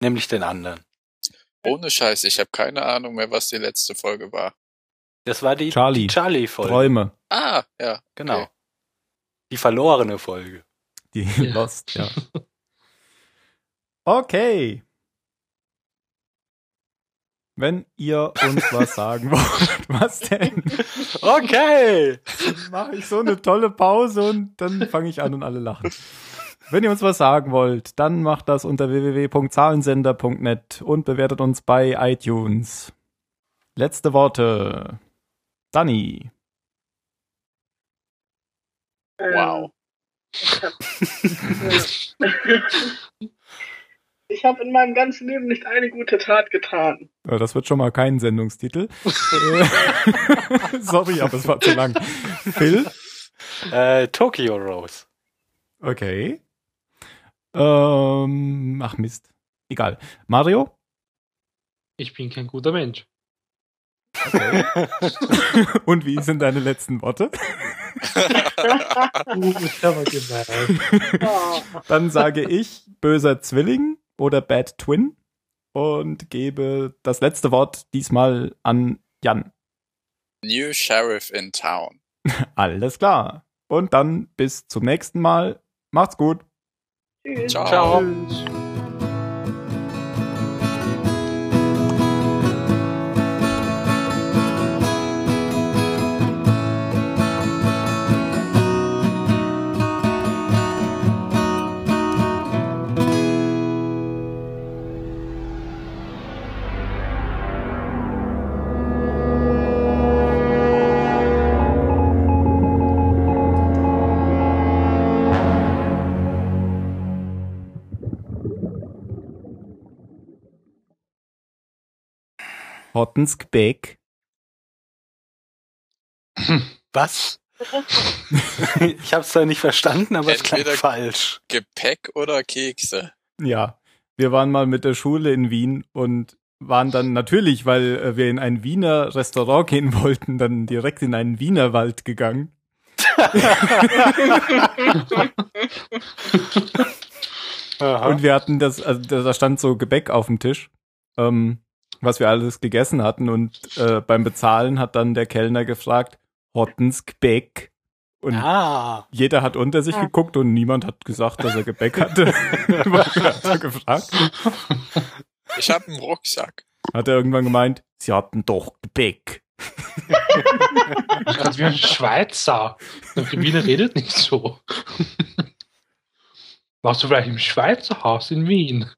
Nämlich den anderen. Ohne Scheiß, ich habe keine Ahnung mehr, was die letzte Folge war. Das war die Charlie. die Charlie-Folge. Träume, Ah, ja. Genau. Okay. Die verlorene Folge. die. Lost, ja. Okay. Wenn ihr uns was sagen wollt, was denn? Okay. Dann mache ich so eine tolle Pause und dann fange ich an und alle lachen. Wenn ihr uns was sagen wollt, dann macht das unter www.zahlensender.net und bewertet uns bei iTunes. Letzte Worte. Danny. Wow. Ich habe in meinem ganzen Leben nicht eine gute Tat getan. Ja, Das wird schon mal kein Sendungstitel. Äh, Sorry, aber es war zu lang. Phil? Äh, Tokyo Rose. Okay. Ähm, ach Mist. Egal. Mario? Ich bin kein guter Mensch. Und wie sind deine letzten Worte? Dann sage ich böser Zwilling oder Bad Twin und gebe das letzte Wort diesmal an Jan. New Sheriff in Town. Alles klar. Und dann bis zum nächsten Mal. Macht's gut. tschüss. Ciao. Ciao. Tschüss. Hottenskbeck. Was? ich hab's zwar nicht verstanden, aber es klang Entweder- falsch. Gepäck oder Kekse? Ja, wir waren mal mit der Schule in Wien und waren dann natürlich, weil äh, wir in ein Wiener Restaurant gehen wollten, dann direkt in einen Wienerwald gegangen. Aha. Und wir hatten das, also da da stand so Gebäck auf dem Tisch, ähm, was wir alles gegessen hatten. Und äh, beim Bezahlen hat dann der Kellner gefragt, Hottens Gebäck. Und ah. jeder hat unter sich geguckt und niemand hat gesagt, dass er Gebäck hatte. Hat er gefragt? Ich habe einen Rucksack. Hat er irgendwann gemeint, sie hatten doch Gebäck. Ich kann wie ein Schweizer. Der Wiener redet nicht so. Warst du vielleicht im Schweizer Haus in Wien?